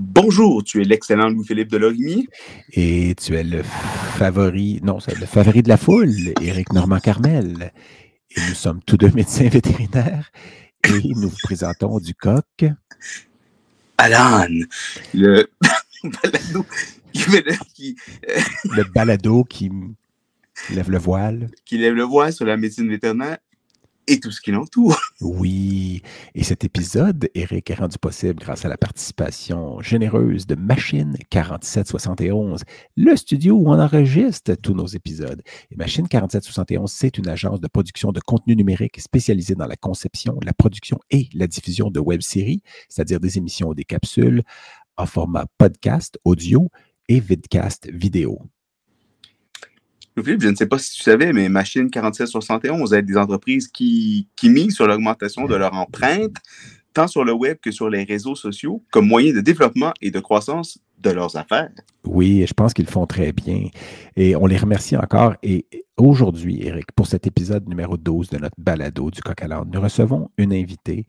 Bonjour, tu es l'excellent Louis-Philippe Delorimier. Et tu es le favori, non, c'est le favori de la foule, Éric Normand-Carmel. Et nous sommes tous deux médecins vétérinaires et nous vous présentons du coq. Alan, le balado qui, le balado qui lève le voile. Qui lève le voile sur la médecine vétérinaire et tout ce qui l'entoure. Oui, et cet épisode, Eric, est rendu possible grâce à la participation généreuse de Machine 4771, le studio où on enregistre tous nos épisodes. Et Machine 4771, c'est une agence de production de contenu numérique spécialisée dans la conception, la production et la diffusion de web-séries, c'est-à-dire des émissions ou des capsules en format podcast, audio et vidcast vidéo. Philippe, je ne sais pas si tu savais, mais Machine 4771 aide des entreprises qui, qui misent sur l'augmentation de leur empreinte, tant sur le web que sur les réseaux sociaux, comme moyen de développement et de croissance de leurs affaires. Oui, je pense qu'ils font très bien. Et on les remercie encore. Et aujourd'hui, Eric, pour cet épisode numéro 12 de notre balado du Coq à nous recevons une invitée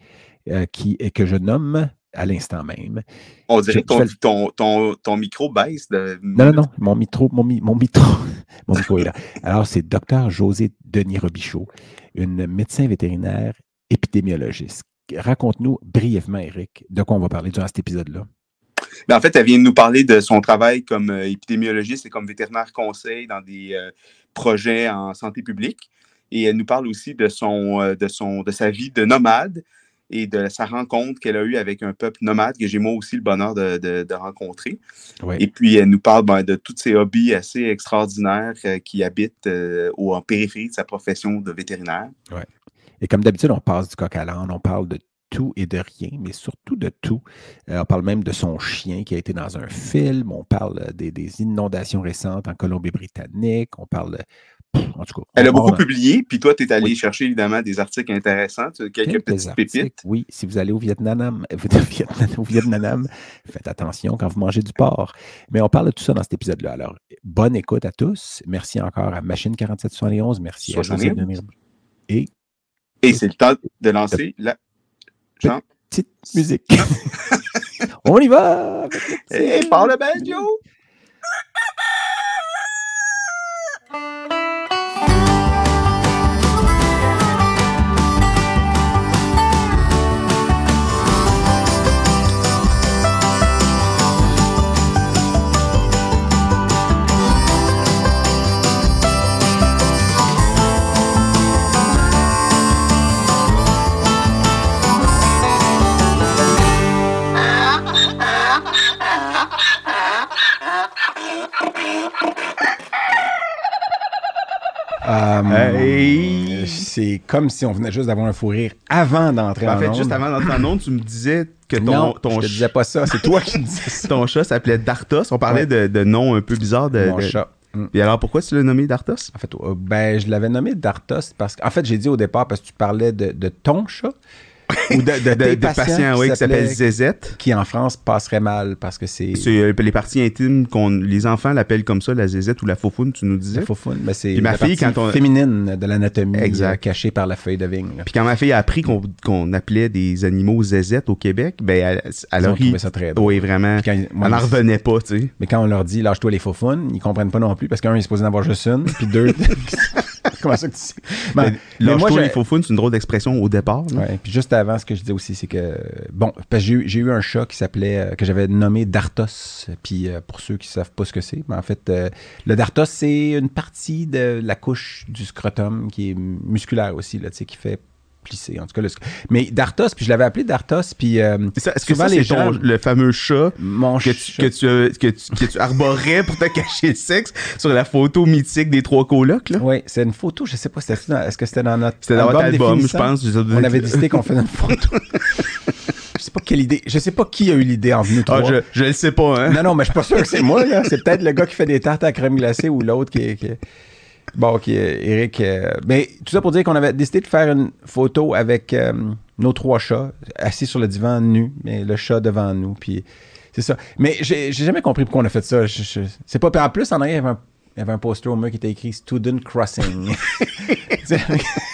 euh, qui, que je nomme à l'instant même. On dirait que ton, ton, ton, micro baisse. De... Non, non, non, mon micro, mon, mon micro, mon micro est là. Alors, c'est Dr José Denis Robichaud, une médecin vétérinaire épidémiologiste. Raconte-nous brièvement, Eric, de quoi on va parler durant cet épisode-là. Ben, en fait, elle vient de nous parler de son travail comme euh, épidémiologiste et comme vétérinaire conseil dans des euh, projets en santé publique. Et elle nous parle aussi de, son, euh, de, son, de sa vie de nomade, et de sa rencontre qu'elle a eue avec un peuple nomade que j'ai moi aussi le bonheur de, rencontrer. Et puis, elle nous parle ben, de tous ses hobbies assez extraordinaires euh, qui habitent euh, en périphérie de sa profession de vétérinaire. Et comme d'habitude, on passe du coq à l'âne, on parle de tout et de rien, mais surtout de tout. Euh, on parle même de son chien qui a été dans un film, on parle des, des inondations récentes en Colombie-Britannique, on parle elle a beaucoup publié, puis toi, tu es allé chercher évidemment des articles intéressants, quelques, petites pépites. Oui, si vous allez au Vietnam, au Vietnam, faites attention quand vous mangez du porc. Mais on parle de tout ça dans cet épisode-là. Alors, bonne écoute à tous. Merci encore à Machine 4771. Merci à José Et, Et c'est le temps de lancer la petite musique. on y va! Et par le banjo! Euh, c'est comme si on venait juste d'avoir un fou rire avant d'entrer en, en fait, juste avant d'entrer en onde, tu me disais que ton, non, ton je te disais pas ça, c'est toi qui me disais ça. Ton chat s'appelait Dartos. On parlait de, de noms un peu bizarres de. Mon chat. Mm. Et alors, pourquoi tu l'as nommé Dartos? En fait, euh, ben, je l'avais nommé Dartos parce qu'en fait, j'ai dit au départ parce que tu parlais de, de ton chat. Ou de, de, de, patients, oui, qui s'appelle Zézette. Qui en France passerait mal parce que c'est. C'est euh, les parties intimes qu'on. Les enfants l'appellent comme ça, la Zézette ou la faufoune, tu nous disais. La faufoune, mais c'est ma fille, quand on... féminine de l'anatomie euh, cachée par la feuille de vigne. Puis quand ma fille a appris qu'on appelait des animaux Zézette au Québec, ben elle, elle a ri. ça très drôle. Oui, vraiment. Quand, elle n'en revenait pas, tu sais. Mais quand on leur dit lâche-toi les faufounes, ils comprennent pas non plus parce qu'un, il est supposé en avoir juste une, puis deux. Comment ça que tu sais? Ben, mais, moi, les faufounes, c'est une drôle d'expression au départ. Ouais, puis juste avant, ce que je disais aussi, c'est que, bon, parce que j'ai eu un chat qui s'appelait, euh, que j'avais nommé Dartos. Puis euh, pour ceux qui ne savent pas ce que c'est, mais en fait, euh, le Dartos, c'est une partie de la couche du scrotum qui est musculaire aussi, là, tu sais, qui fait plissé, en tout cas. Le... Mais Dartos, puis je l'avais appelé Dartos, puis euh, Est-ce que ça, c'est gens... le fameux chat que, Tu, que, tu, que, tu, que, tu, arborais pour te cacher le sexe sur la photo mythique des trois colocs, là? Oui, c'est une photo, je sais pas, est-ce que c'était dans notre C'était dans votre album, je pense. On avait décidé qu'on faisait une photo. je sais pas quelle idée. Je sais pas qui a eu l'idée en nous ah. Ah, je, je le sais pas, hein. Non, non, mais je suis pas sûr que c'est moi, là. C'est peut-être le gars qui fait des tartes à crème glacée ou l'autre qui, qui, Bon, OK, Eric. Euh, mais tout ça pour dire qu'on avait décidé de faire une photo avec euh, nos trois chats assis sur le divan nu, mais le chat devant nous. Puis c'est ça. Mais j'ai jamais compris pourquoi on a fait ça. c'est pas. En plus, en arrière, il y avait un, il y avait un poster au mur qui était écrit Student Crossing.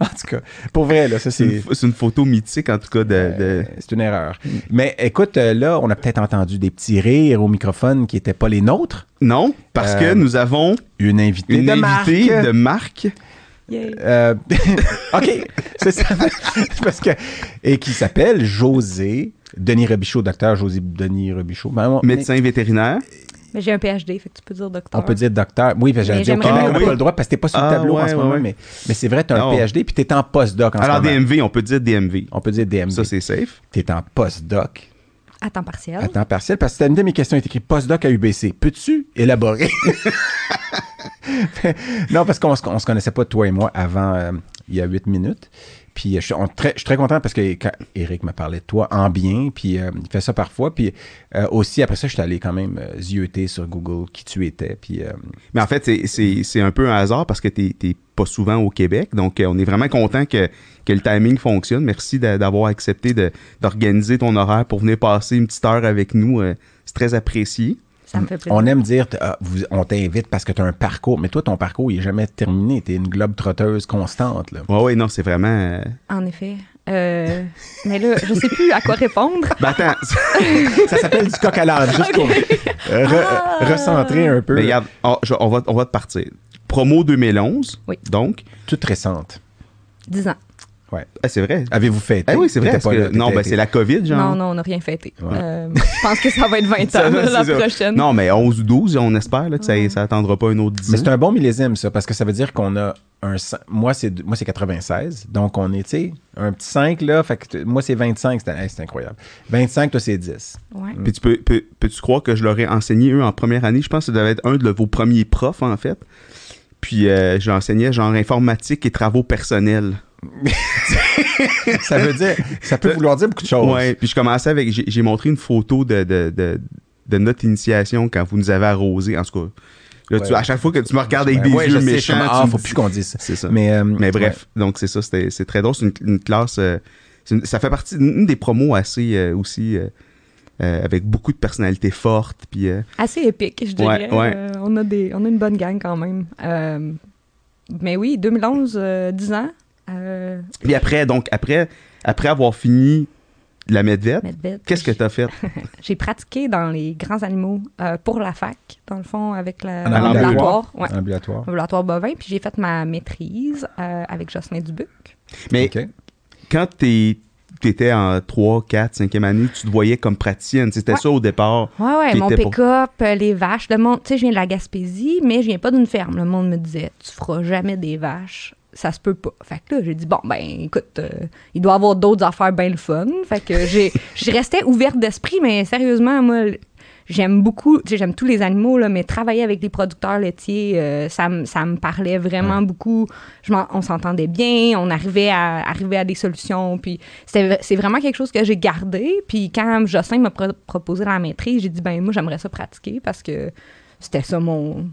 en tout cas, pour vrai, là, ça, C'est c'est. une, une photo mythique, en tout cas, de... de- Euh, c'est une erreur. Mais écoute, euh, là, on a peut-être entendu des petits rires au microphone qui n'étaient pas les nôtres. Non, parce Euh, que nous avons Une invitée une de invitée marque. de marque. Yay. Euh, OK, c'est ça. Parce que, et qui s'appelle José Denis Robichaud, docteur José Denis Robichaud. Ben, on- médecin vétérinaire. Mais j'ai un PhD, fait que tu peux dire docteur. On peut dire docteur. Oui, parce que j'allais Mais dire, mais bien on n'a pas le droit parce que t'es pas sur le Ah, tableau en ce ouais, moment, ouais. mais, mais c'est vrai, tu as un. PhD puis tu es en postdoc en Alors, ce moment. DMV, on peut dire DMV. On peut dire DMV. Ça, c'est safe. Tu es en postdoc À temps partiel. à temps partiel parce que une de mes questions est écrite postdoc à UBC. Peux-tu élaborer? non, parce qu'on se, on se connaissait pas, toi et moi, avant euh, il y a huit minutes. Puis euh, je suis, très, je suis très content parce que quand Eric m'a parlé de toi en bien, puis euh, il fait ça parfois. Puis euh, aussi, après ça, je suis allé quand même zioter sur Google qui tu étais. Puis Mais en fait, c'est- un peu un hasard parce que tu n'es pas souvent au Québec. Donc, on est vraiment content que, que le timing fonctionne. Merci d'a- d'avoir accepté d'organiser ton horaire pour venir passer une petite heure avec nous. c'est très apprécié. Ça me fait plaisir. on aime dire, ah, vous- on t'invite parce que tu as un parcours. Mais toi, ton parcours, il n'est jamais terminé. Tu es une globe trotteuse constante. Là. Ouais, ouais, non, c'est vraiment. euh, En effet. Euh, mais là, je sais plus à quoi répondre. Ben attends, ça s'appelle du coq à l'âne, juste pour re- Ah. recentrer un peu. mais regarde, oh, je- on, va, on va te partir. Promo 2011. Oui. Donc, Toute récente. 10 ans. Ah, c'est vrai. Avez-vous fait Ah oui, c'est vrai. T'étais parce pas que- là, non, ben, c'est la COVID, genre. Non, non, on n'a rien fêté. Ouais. Euh, je pense que ça va être 20 Ça, ans c'est la ça. prochaine. Non, mais 11 ou 12, on espère là, que ça, ça attendra pas un autre 10 Mais ans. c'est un bon millésime, ça, parce que ça veut dire qu'on a un. Moi, c'est moi c'est 96. Donc, on est, tu sais, un petit 5, là. Fait que t- moi, c'est 25. C'est hey, incroyable. 25, toi, c'est 10. Ouais. Puis tu peux, peux, peux-tu croire que je leur ai enseigné, eux, en première année? Je pense que ça devait être un de vos premiers profs, en fait. Puis euh, j'enseignais genre informatique et travaux personnels. ça veut dire. Ça peut vouloir dire beaucoup de choses. Ouais. Puis je commençais avec... J'ai, j'ai montré une photo de, de, de, de notre initiation quand vous nous avez arrosé. En tout cas, là, tu- Ouais. à chaque fois que tu me regardes avec des ouais, yeux je sais, méchants... ah, faut plus qu'on dise ça. C'est ça. Mais, euh, Mais bref, donc c'est ça, c'était- c'est très drôle. C'est une, une classe. euh, c'est une- ça fait partie d'une des promos assez euh, aussi. euh, euh, avec beaucoup de personnalités fortes. Puis, euh, Assez épique, je dirais. Ouais, ouais. Euh, on, a des, on a une bonne gang quand même. Euh, mais oui, 2011, euh, 10 ans. Euh, puis après, donc, après, après avoir fini la Medvet, Medved. qu'est-ce que tu as fait? J'ai pratiqué dans les grands animaux euh, pour la fac, dans le fond, avec la l'ambulatoire. Ouais. Ambulatoire. Ambulatoire bovin. Puis j'ai fait ma maîtrise euh, avec Jocelyn Dubuc. Mais quand tu étais en 3, 4, 5e année, tu te voyais comme praticienne. C'était Ouais. ça au départ. Ouais, ouais, Qui mon pour- pick-up, les vaches. Le monde, tu sais, je viens de la Gaspésie, mais je viens pas d'une ferme. Le monde me disait, tu feras jamais des vaches. Ça se peut pas. Fait que là, j'ai dit, bon, ben, écoute, euh, il doit y avoir d'autres affaires bien le fun. Fait que j'ai, je restais ouverte d'esprit, mais sérieusement, moi, j'aime beaucoup, tu sais, j'aime tous les animaux, là, mais travailler avec les producteurs laitiers, euh, ça, me- ça me parlait vraiment beaucoup. Je on s'entendait bien, on arrivait à, arriver à des solutions, puis c'était- c'est vraiment quelque chose que j'ai gardé. Puis quand Jocelyn m'a pro- proposé la maîtrise, j'ai dit, ben moi, j'aimerais ça pratiquer parce que c'était ça mon...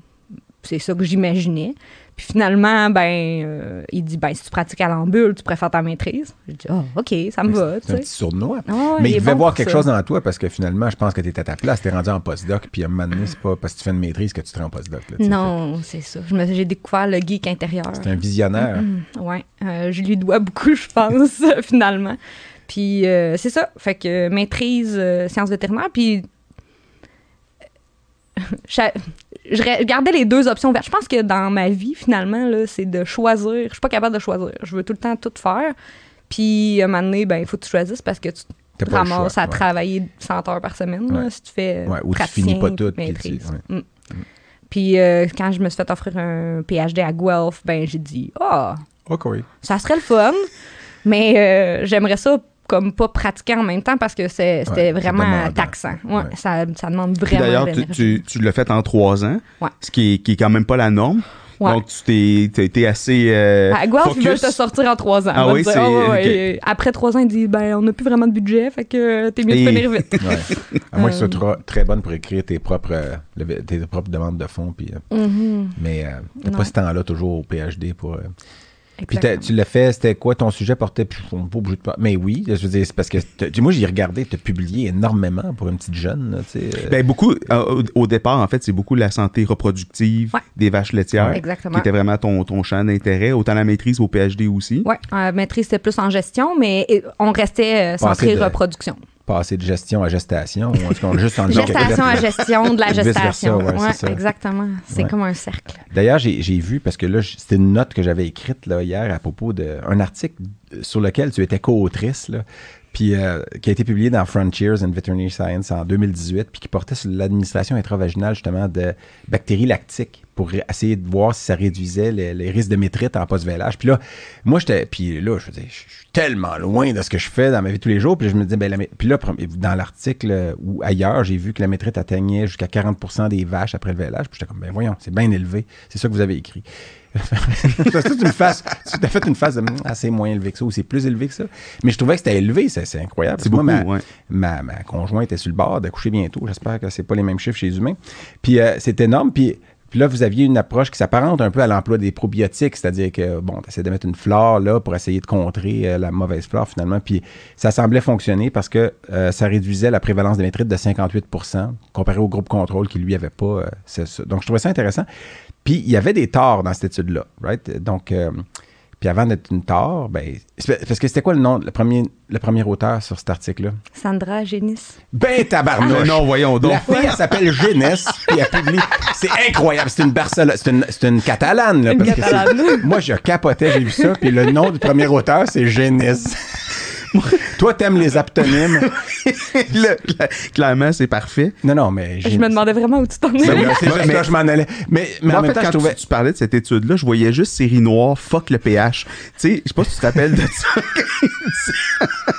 C'est ça que j'imaginais. Puis finalement, ben, euh, il dit, ben, si tu pratiques à l'ambule, tu préfères ta maîtrise. J'ai dit, ah, OK, ça me va, C'est un petit sournois. Ouais, mais il est devait bon voir quelque ça. chose dans toi parce que finalement, je pense que tu étais à ta place. Tu es rendu en postdoc. Puis à un moment donné, c'est pas parce que tu fais une maîtrise que tu te rends en postdoc. là. Non, c'est ça. Je J'ai découvert le geek intérieur. C'est un visionnaire. Mm, ouais, euh, je lui dois beaucoup, je pense, finalement. Puis euh, c'est ça. Fait que maîtrise sciences vétérinaires. Puis je, gardais les deux options ouvertes. Je pense que dans ma vie, finalement, c'est de choisir. Je suis pas capable de choisir. Je veux tout le temps tout faire. Puis à un moment donné, ben, il faut que tu choisisses parce que tu te ramasses choix, à ouais. travailler 100 heures par semaine là, Ouais. si tu fais Ouais, ou tu finis pas tout, puis. Mm. Puis euh, quand je me suis fait offrir un PhD à Guelph, ben j'ai dit ah oui. ça serait le fun, mais euh, j'aimerais ça comme pas pratiquer en même temps parce que c'était Ouais, vraiment taxant. Ouais, Ouais. Ça, ça demande vraiment D'ailleurs, de tu, l'énergie. tu, tu l'as fait en 3 ans, Ouais. ce qui est, qui est quand même pas la norme. Ouais. Donc, tu t'es, été assez euh, À Guelph, ils veulent te sortir en trois ans. Ah oui, ouais. Et Après trois ans, ils disent ben on n'a plus vraiment de budget, fait que t'es mieux de finir vite. Ouais. À moins que tu sois Euh. trop- très bonne pour écrire tes propres, euh, tes propres demandes de fonds. Puis, euh, Mhm. mais euh, t'as Non. pas ce temps-là toujours au PhD pour. euh, Puis tu l'as fait, c'était quoi ton sujet portait puis on pas obligé de pas- Mais oui, je veux dire, c'est parce que moi j'ai regardé, tu as publié énormément pour une petite jeune, là, euh, Ben, beaucoup, euh, au, au départ, en fait, c'est beaucoup la santé reproductive Ouais. des vaches laitières. Exactement. Qui était vraiment ton, ton champ d'intérêt, autant la maîtrise au PhD aussi. Oui, maîtrise, c'était plus en gestion, mais euh, on restait euh, centré de- reproduction. Passer de gestion à gestation. ou en tout cas, juste en Gestation à gestion de la versa, gestation. ouais, Ouais, c'est ça. exactement. C'est Ouais. comme un cercle. D'ailleurs, j'ai vu, parce que là, c'était une note que j'avais écrite là, hier à propos d'un article sur lequel tu étais co-autrice, puis euh, qui a été publié dans Frontiers in Veterinary Science en 2018, puis qui portait sur l'administration intravaginale justement de bactéries lactiques pour essayer de voir si ça réduisait les, les risques de métrite en post-vélage. Puis là, moi, j'étais, puis là, je veux dire, je suis tellement loin de ce que je fais dans ma vie de tous les jours, puis je me disais, ben, la puis là, dans l'article euh, ou ailleurs, j'ai vu que la métrite atteignait jusqu'à 40% des vaches après le vélage, puis j'étais comme, ben voyons, c'est bien élevé. C'est ça que vous avez écrit. Parce que tu me fasses, tu t'as fait une phase de ah, c'est moins élevé que ça ou c'est plus élevé que ça. Mais je trouvais que c'était élevé, c'est, incroyable. C'est moi, ma, ouais. ma, ma conjointe est sur le bord d'accoucher bientôt. J'espère que c'est pas les mêmes chiffres chez les humains. Puis euh, c'est énorme. Puis, puis là, vous aviez une approche qui s'apparente un peu à l'emploi des probiotiques, c'est-à-dire que, bon, tu essaies de mettre une flore là pour essayer de contrer euh, la mauvaise flore finalement. Puis ça semblait fonctionner parce que euh, ça réduisait la prévalence des métrites de 58% comparé au groupe contrôle qui lui avait pas. euh. Donc je trouvais ça intéressant. Puis il y avait des torts dans cette étude-là, right? Donc, puis avant d'être une tort, ben, parce que c'était quoi le nom, le premier, le premier auteur sur cet article-là? Sandra Génis. Ben tabarnouche! Non, non, voyons donc. La fille, elle s'appelle Jeunesse, puis elle publie. C'est incroyable. C'est une Barcelone, c'est une, c'est une catalane, là. Une parce que c'est- Catalane. moi, je capotais, j'ai vu ça, puis le nom du premier auteur, c'est Jeunesse. Toi, t'aimes les aptonymes. Le- clairement, c'est parfait. Non, non, mais. Je me demandais vraiment où tu t'en Ben allais. oui, c'est juste Mais- là, je m'en allais. Mais, mais Moi, en même fait, temps, quand je trouvais. tu, tu parlais de cette étude-là, je voyais juste série noire, fuck le pH. Tu sais, je sais pas si tu te rappelles de ça.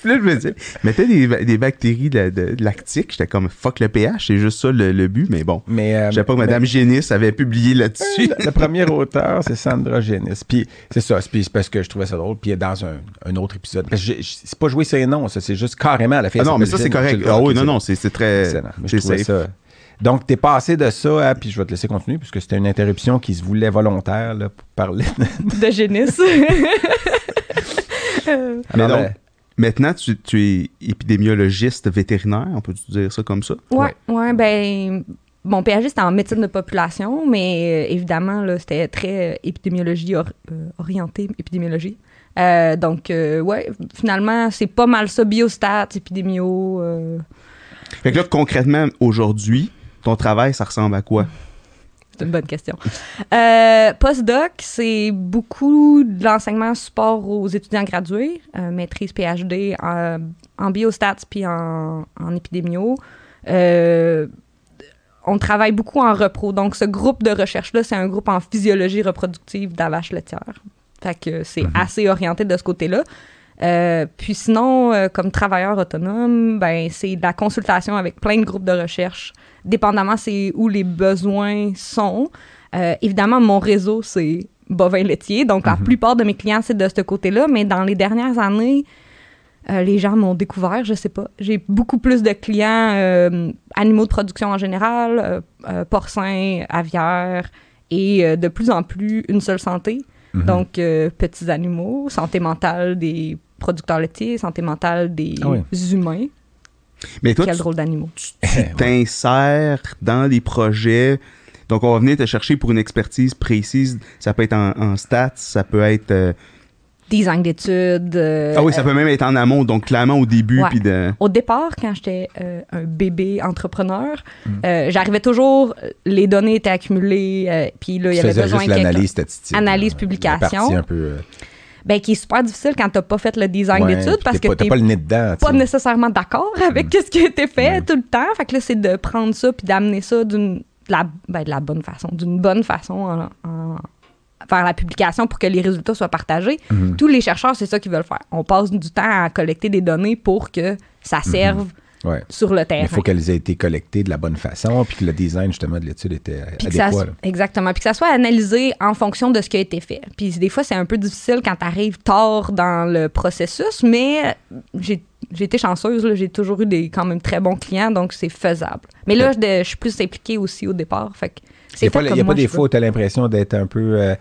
Puis là, je me disais, mettais des, ba- des bactéries de, de- lactiques, j'étais comme fuck le pH, c'est juste ça le, le but, mais bon. Mais, euh, Je savais pas que Mme Génis avait publié là-dessus. le, le premier auteur, c'est Sandra Genis. Puis c'est ça, c'est puis c'est parce que je trouvais ça drôle. Puis dans un, un autre épisode. Parce c'est pas joué ses noms, ça, c'est juste carrément la fille. Ah non, mais ça, c'est correct. Ah oui, non, c'est non, c'est c'est très. C'est ça. Donc, t'es passé de ça à, puis je vais te laisser continuer, puisque c'était une interruption qui se voulait volontaire là, pour parler. De Génis. Euh, Mais donc, maintenant, tu, tu es épidémiologiste vétérinaire, on peut dire ça comme ça? ouais, ouais, ben. Mon PhD, c'était en médecine de population, mais euh, évidemment, là, c'était très euh, épidémiologie, or- euh, orienté épidémiologie. Euh, donc, euh, ouais, finalement, c'est pas mal ça, biostats, épidémio. euh, Fait que là, concrètement, aujourd'hui, ton travail, ça ressemble à quoi? C'est une bonne question. Euh, Postdoc, c'est beaucoup de l'enseignement support aux étudiants gradués, euh, maîtrise PhD en, en biostats puis en, en épidémio. Euh, on travaille beaucoup en repro. Donc, ce groupe de recherche-là, c'est un groupe en physiologie reproductive de la vache laitière. Fait que c'est assez orienté de ce côté-là. Euh, puis sinon, euh, comme travailleur autonome, ben, c'est de la consultation avec plein de groupes de recherche, dépendamment c'est où les besoins sont. Euh, évidemment, mon réseau, c'est bovin laitier, donc la plupart de mes clients, c'est de ce côté-là, mais dans les dernières années, les gens m'ont découvert, je sais pas. J'ai beaucoup plus de clients animaux de production en général, porcins, aviaires, et de plus en plus une seule santé. Mhm. Donc, euh, petits animaux, santé mentale des producteurs laitiers, santé mentale des Ah oui. humains. Mais toi, Quel tu drôle d'animaux. tu t'insères dans les projets. Donc, on va venir te chercher pour une expertise précise. Ça peut être en, en stats, ça peut être. Euh, Design d'études. euh, ah oui, ça peut même être en amont. Donc, clairement, au début, Ouais. puis de. Au départ, quand j'étais euh, un bébé entrepreneur, Mm. euh, j'arrivais toujours, les données étaient accumulées, euh, puis là, il y avait besoin juste de l'analyse statistique. Analyse, là. publication. Un peu. euh, Ben, qui est super difficile quand t'as pas fait le design ouais, d'études parce que t'es pas le nez dedans. pas nécessairement d'accord avec ce qui a été fait tout le temps. Fait que là, c'est de prendre ça puis d'amener ça d'une de la, ben, de la bonne façon, d'une bonne façon en, en- vers la publication pour que les résultats soient partagés. Mhm. Tous les chercheurs, c'est ça qu'ils veulent faire. On passe du temps à collecter des données pour que ça serve Ouais. sur le terrain. il faut qu'elles aient été collectées de la bonne façon, puis que le design, justement, de l'étude était Puis ça, adéquat. là. exactement. Puis que ça soit analysé en fonction de ce qui a été fait. Puis des fois, c'est un peu difficile quand tu arrives tard dans le processus, mais j'ai j'ai été chanceuse. J'ai toujours eu des quand même très bons clients, donc c'est faisable. Mais là, je, je suis plus impliquée aussi au départ. Fait que Il n'y a pas, des fois où tu as l'impression d'être un peu. euh,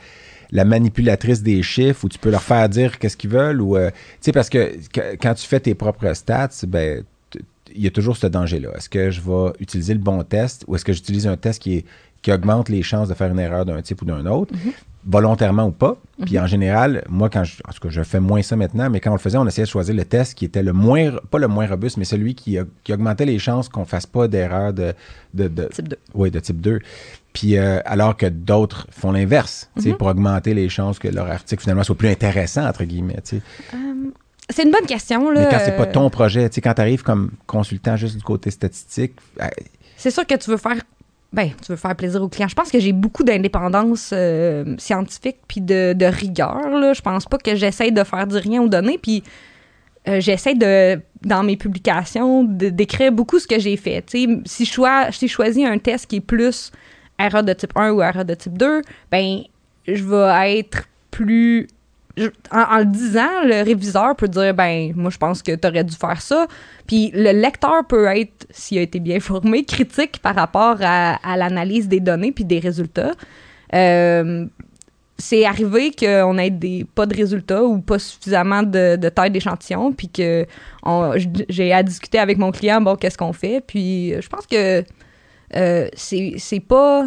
la manipulatrice des chiffres où tu peux leur faire dire qu'est-ce qu'ils veulent ou euh, tu sais parce que, que- quand tu fais tes propres stats, ben il y a toujours ce danger-là. Est-ce que je vais utiliser le bon test ou est-ce que j'utilise un test qui, est, qui augmente les chances de faire une erreur d'un type ou d'un autre, volontairement ou pas? Puis en général, moi, quand je, en tout cas, je fais moins ça maintenant, mais quand on le faisait, on essayait de choisir le test qui était le moins, pas le moins robuste, mais celui qui, a- qui augmentait les chances qu'on fasse pas d'erreur de, de, de- Type 2. oui, de type 2. Puis euh, alors que d'autres font l'inverse, Mhm. pour augmenter les chances que leur article finalement soit plus intéressant, entre guillemets. sais. C'est une bonne question. Là. Mais quand c'est pas Euh, ton projet, tu quand tu arrives comme consultant juste du côté statistique, euh, C'est sûr que tu veux faire. Ben, tu veux faire plaisir aux clients. Je pense que j'ai beaucoup d'indépendance euh, scientifique puis de, de rigueur. Là. Je pense pas que j'essaye de faire du rien ou donner. Puis euh, j'essaie de, dans mes publications, d'écrire beaucoup ce que j'ai fait. Si je choisis un test qui est plus erreur de type 1 ou erreur de type 2, ben, je vais être plus. en, le disant, le réviseur peut dire ben moi je pense que tu aurais dû faire ça. Puis le lecteur peut être, s'il a été bien formé, critique par rapport à, l'analyse des données puis des résultats. Euh, c'est arrivé qu'on ait des, pas de résultats ou pas suffisamment de, de taille d'échantillon, puis que j'ai à discuter avec mon client, bon, qu'est-ce qu'on fait? Puis euh, je pense que euh, c'est pas.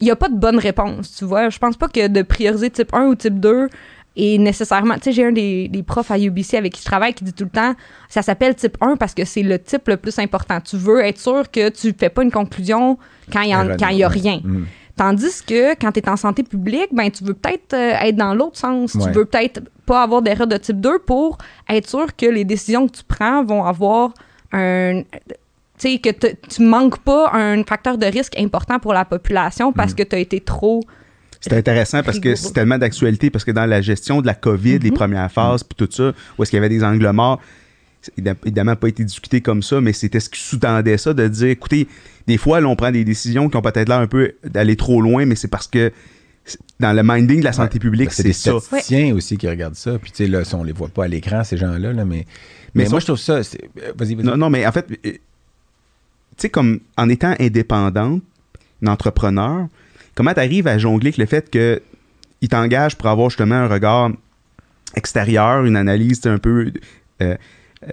Il n'y a pas de bonne réponse, tu vois. Je pense pas que de prioriser type 1 ou type 2 est nécessairement. Tu sais, j'ai un des, des profs à UBC avec qui je travaille qui dit tout le temps ça s'appelle type 1 parce que c'est le type le plus important. Tu veux être sûr que tu fais pas une conclusion quand il y, en- quand il y a rien. mm. Tandis que quand tu es en santé publique, ben, tu veux peut-être euh, être dans l'autre sens. Ouais. Tu veux peut-être pas avoir d'erreur de type 2 pour être sûr que les décisions que tu prends vont avoir un. Tu sais, que te- tu manques pas un facteur de risque important pour la population parce Mm. que tu as été trop. C'est intéressant parce que c'est tellement d'actualité, parce que dans la gestion de la COVID, les Mhm. premières phases, puis tout ça, où est-ce qu'il y avait des angles morts, évidemment pas été discuté comme ça, mais c'était ce qui sous-tendait ça, de dire, écoutez, des fois, là, on prend des décisions qui ont peut-être l'air un peu d'aller trop loin, mais c'est parce que dans le minding de la santé Ouais. publique, Ben, c'est c'est des ça. aussi qui regardent ça. Puis, tu sais, là, ça, on les voit pas à l'écran, ces gens-là, là, mais, mais, Mais moi, ça- je trouve ça. euh, Vas-y, vas-y. Non, non, mais en fait, euh, sais, comme en étant indépendante, une entrepreneur, comment tu arrives à jongler avec le fait que il t'engage pour avoir justement un regard extérieur, une analyse tu un peu euh, euh,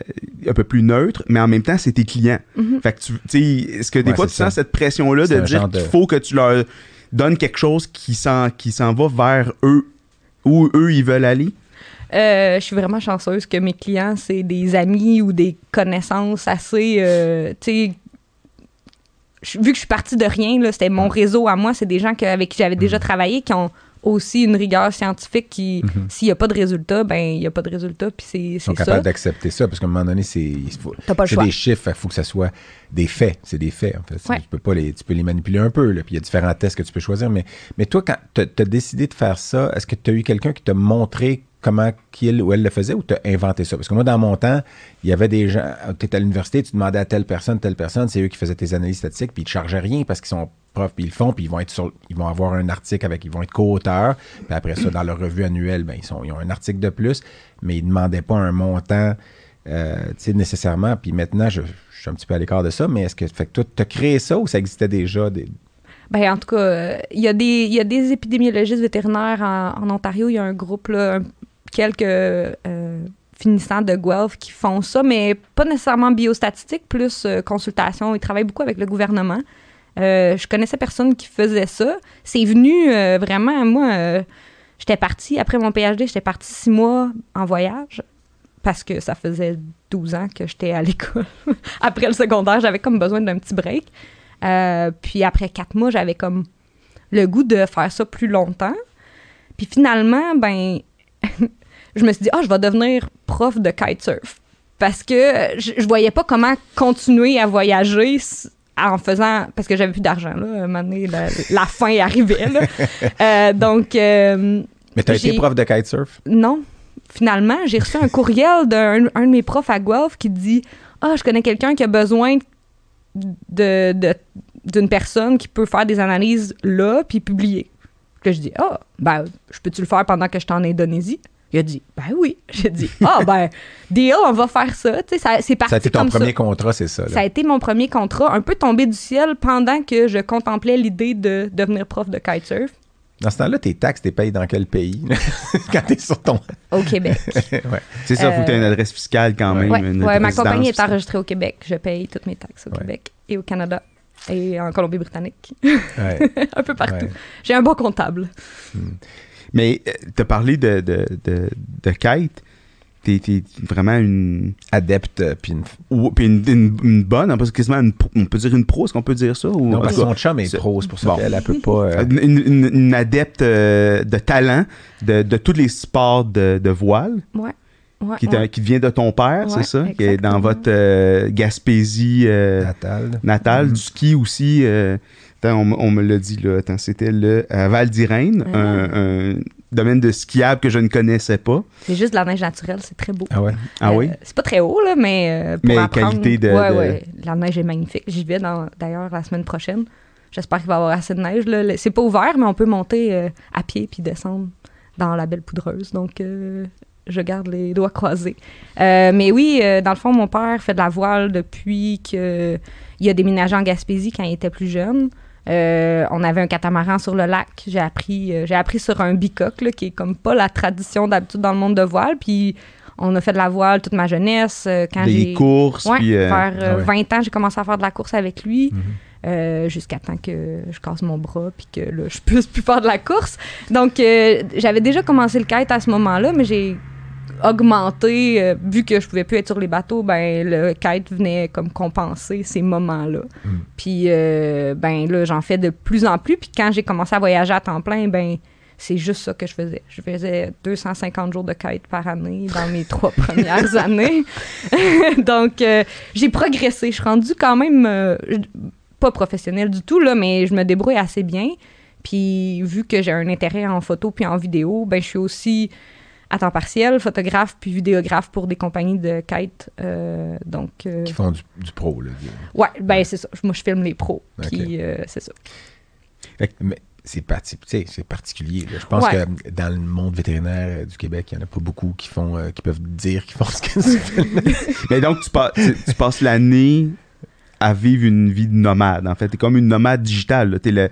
un peu plus neutre, mais en même temps, c'est tes clients. Mhm. Fait que tu tu sais, est-ce que des Ouais, fois tu sens cette pression-là C'est de dire qu'il de- faut que tu leur donnes quelque chose qui s'en qui s'en va vers eux où eux ils veulent aller? Euh, je suis vraiment chanceuse que mes clients, c'est des amis ou des connaissances assez. euh, tu sais, vu que je suis partie de rien, c'était mon réseau à moi, c'est des gens que- avec qui j'avais déjà travaillé qui ont aussi une rigueur scientifique qui, Mhm. s'il n'y a pas de résultat, ben il n'y a pas de résultat, puis c'est Ils sont ça. capables d'accepter ça parce qu'à un moment donné, c'est. des chiffres, il faut que ça soit des faits. C'est des faits, en fait. Ouais. Tu, peux pas les, tu peux les manipuler un peu, là, puis il y a différents tests que tu peux choisir. Mais, mais toi, quand tu as décidé de faire ça, est-ce que tu as eu quelqu'un qui t'a montré comment qu'il ou elle le faisait ou tu as inventé ça? Parce que moi, dans mon temps, il y avait des gens, tu étais à l'université, tu demandais à telle personne, telle personne, c'est eux qui faisaient tes analyses statistiques, puis ils te chargeaient rien parce qu'ils sont profs, puis ils le font, puis ils vont être sur, ils vont avoir un article avec, ils vont être co-auteurs, puis après ça, dans leur revue annuelle, ben, ils, ils ont un article de plus, mais ils ne demandaient pas un montant euh, nécessairement. Puis maintenant, je, je suis un petit peu à l'écart de ça, mais est-ce que, fait que toi, tu as créé ça ou ça existait déjà? Des... Ben, en tout cas, euh, il y, a des- il y a des épidémiologistes vétérinaires en, en Ontario. Il y a un groupe, là, un- quelques euh, finissants de Guelph qui font ça, mais pas nécessairement biostatistique, plus euh, consultation. Ils travaillent beaucoup avec le gouvernement. Euh, je connaissais personne qui faisait ça. C'est venu vraiment, moi, j'étais partie, après mon PhD, j'étais partie six mois en voyage parce que ça faisait 12 ans que j'étais à l'école. après le secondaire, j'avais comme besoin d'un petit break. Puis après quatre mois, j'avais comme le goût de faire ça plus longtemps. Puis finalement, ben, je me suis dit, ah, je vais devenir prof de kitesurf. Parce que je, je voyais pas comment continuer à voyager en faisant. Parce que j'avais plus d'argent, là. À un moment donné, la, la fin arrivait, là. Euh, donc, euh, Mais tu as été prof de kitesurf? non. Finalement, j'ai reçu un courriel d'un un de mes profs à Guelph qui dit Ah, je connais quelqu'un qui a besoin de, de- d'une personne qui peut faire des analyses là, puis publier. Là, je dis Ah, ben, je peux-tu le faire pendant que je suis en Indonésie Il a dit Ben oui. J'ai dit Ah, ben, deal, on va faire ça. Tu sais, ça- c'est parti Ça a été ton comme premier ça. contrat, c'est ça? là? Ça a été mon premier contrat, un peu tombé du ciel pendant que je contemplais l'idée de devenir prof de kitesurf. Dans ce temps-là, tes taxes, t'es payé dans quel pays? quand t'es sur ton... Au Québec. ouais. C'est ça, il faut que tu aies une Euh, adresse fiscale quand même. Ouais, une ouais, ma compagnie est enregistrée au Québec. Je paye toutes mes taxes au Ouais. Québec et au Canada et en Colombie-Britannique. Un peu partout. ouais. J'ai un bon comptable. Mais tu as parlé de, de, de, de Kate. T'es t'es vraiment une, Adepte, euh, puis une... ou- puis une, une, une bonne, quasiment une pro- on peut dire une pro, est-ce qu'on peut dire ça? Ou, Non, parce que son chum est c'est- pro, c'est pour ça bon. qu'elle elle peut pas... euh, une, une- une adepte euh, de talent de, de tous les sports de, de voile, Ouais. ouais, qui, ouais. qui vient de ton père, c'est ça? Qui est dans votre euh, Gaspésie euh, Natal. natale, Mhm. du ski aussi. Euh, attends, on, me l'a dit, là. Attends, c'était le à Val d'Irène, Ah. un, un domaine de skiable que je ne connaissais pas. C'est juste de la neige naturelle, c'est très beau. Ah ouais? Ah Euh, oui? C'est pas très haut, là, mais. euh, pour Mais apprendre- qualité de- Ouais, de- ouais. La neige est magnifique. J'y vais dans- d'ailleurs la semaine prochaine. J'espère qu'il va y avoir assez de neige. là. C'est pas ouvert, mais on peut monter euh, à pied puis descendre dans la belle poudreuse. Donc, euh, je garde les doigts croisés. Euh, mais oui, euh, dans le fond, mon père fait de la voile depuis qu'il a déménagé en Gaspésie quand il était plus jeune. Euh, on avait un catamaran sur le lac. J'ai appris, euh, j'ai appris sur un bicoque, là, qui est comme pas la tradition d'habitude dans le monde de voile. Puis on a fait de la voile toute ma jeunesse. euh, quand Des courses, Ouais, puis... euh, vers ah ouais. 20 ans, j'ai commencé à faire de la course avec lui. Mhm. jusqu'à temps que je casse mon bras puis que là, je puisse plus faire de la course. Donc, j'avais déjà commencé le kite à ce moment-là, mais j'ai augmenté, euh, vu que je pouvais plus être sur les bateaux, ben le kite venait comme compenser ces moments-là. Mm. Puis, euh, ben là, j'en fais de plus en plus. Puis quand j'ai commencé à voyager à temps plein, ben c'est juste ça que je faisais. Je faisais 250 jours de kite par année dans mes trois premières années. Donc, euh, j'ai progressé. Je suis rendue quand même euh, pas professionnelle du tout, là, mais je me débrouille assez bien. Puis, vu que j'ai un intérêt en photo puis en vidéo, ben je suis aussi à temps partiel, photographe puis vidéographe pour des compagnies de kite. Euh, donc, euh, Qui font du, du pro, là. ouais, ben c'est ça. Moi, je filme les pros. Ok. Puis, euh, c'est ça. Fait que- mais c'est parti, tu sais, c'est particulier. là. Je pense Ouais. que dans le monde vétérinaire euh, du Québec, il n'y en a pas beaucoup qui font, euh, qui peuvent dire qu'ils font ce que tu fais. Mais donc, tu, pas- tu- tu passes l'année à vivre une vie de nomade, en fait. T'es comme une nomade digitale. T'es le-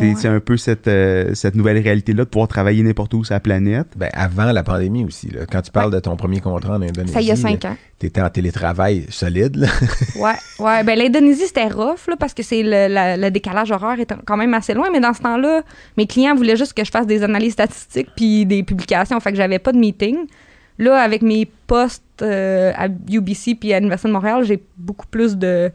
Ouais. C'est un peu cette, euh, cette nouvelle réalité-là de pouvoir travailler n'importe où sur la planète. Ben, avant la pandémie aussi. là. Quand tu parles de ton premier contrat en Indonésie, Ça y a cinq ans. tu étais en télétravail solide. là. Ouais, ouais. Ben, l'Indonésie, c'était rough, là, parce que c'est le, la- le décalage horaire est quand même assez loin. Mais dans ce temps-là, mes clients voulaient juste que je fasse des analyses statistiques puis des publications. Fait que j'avais pas de meeting. Là, avec mes postes euh, à UBC puis à l'Université de Montréal, j'ai beaucoup plus de.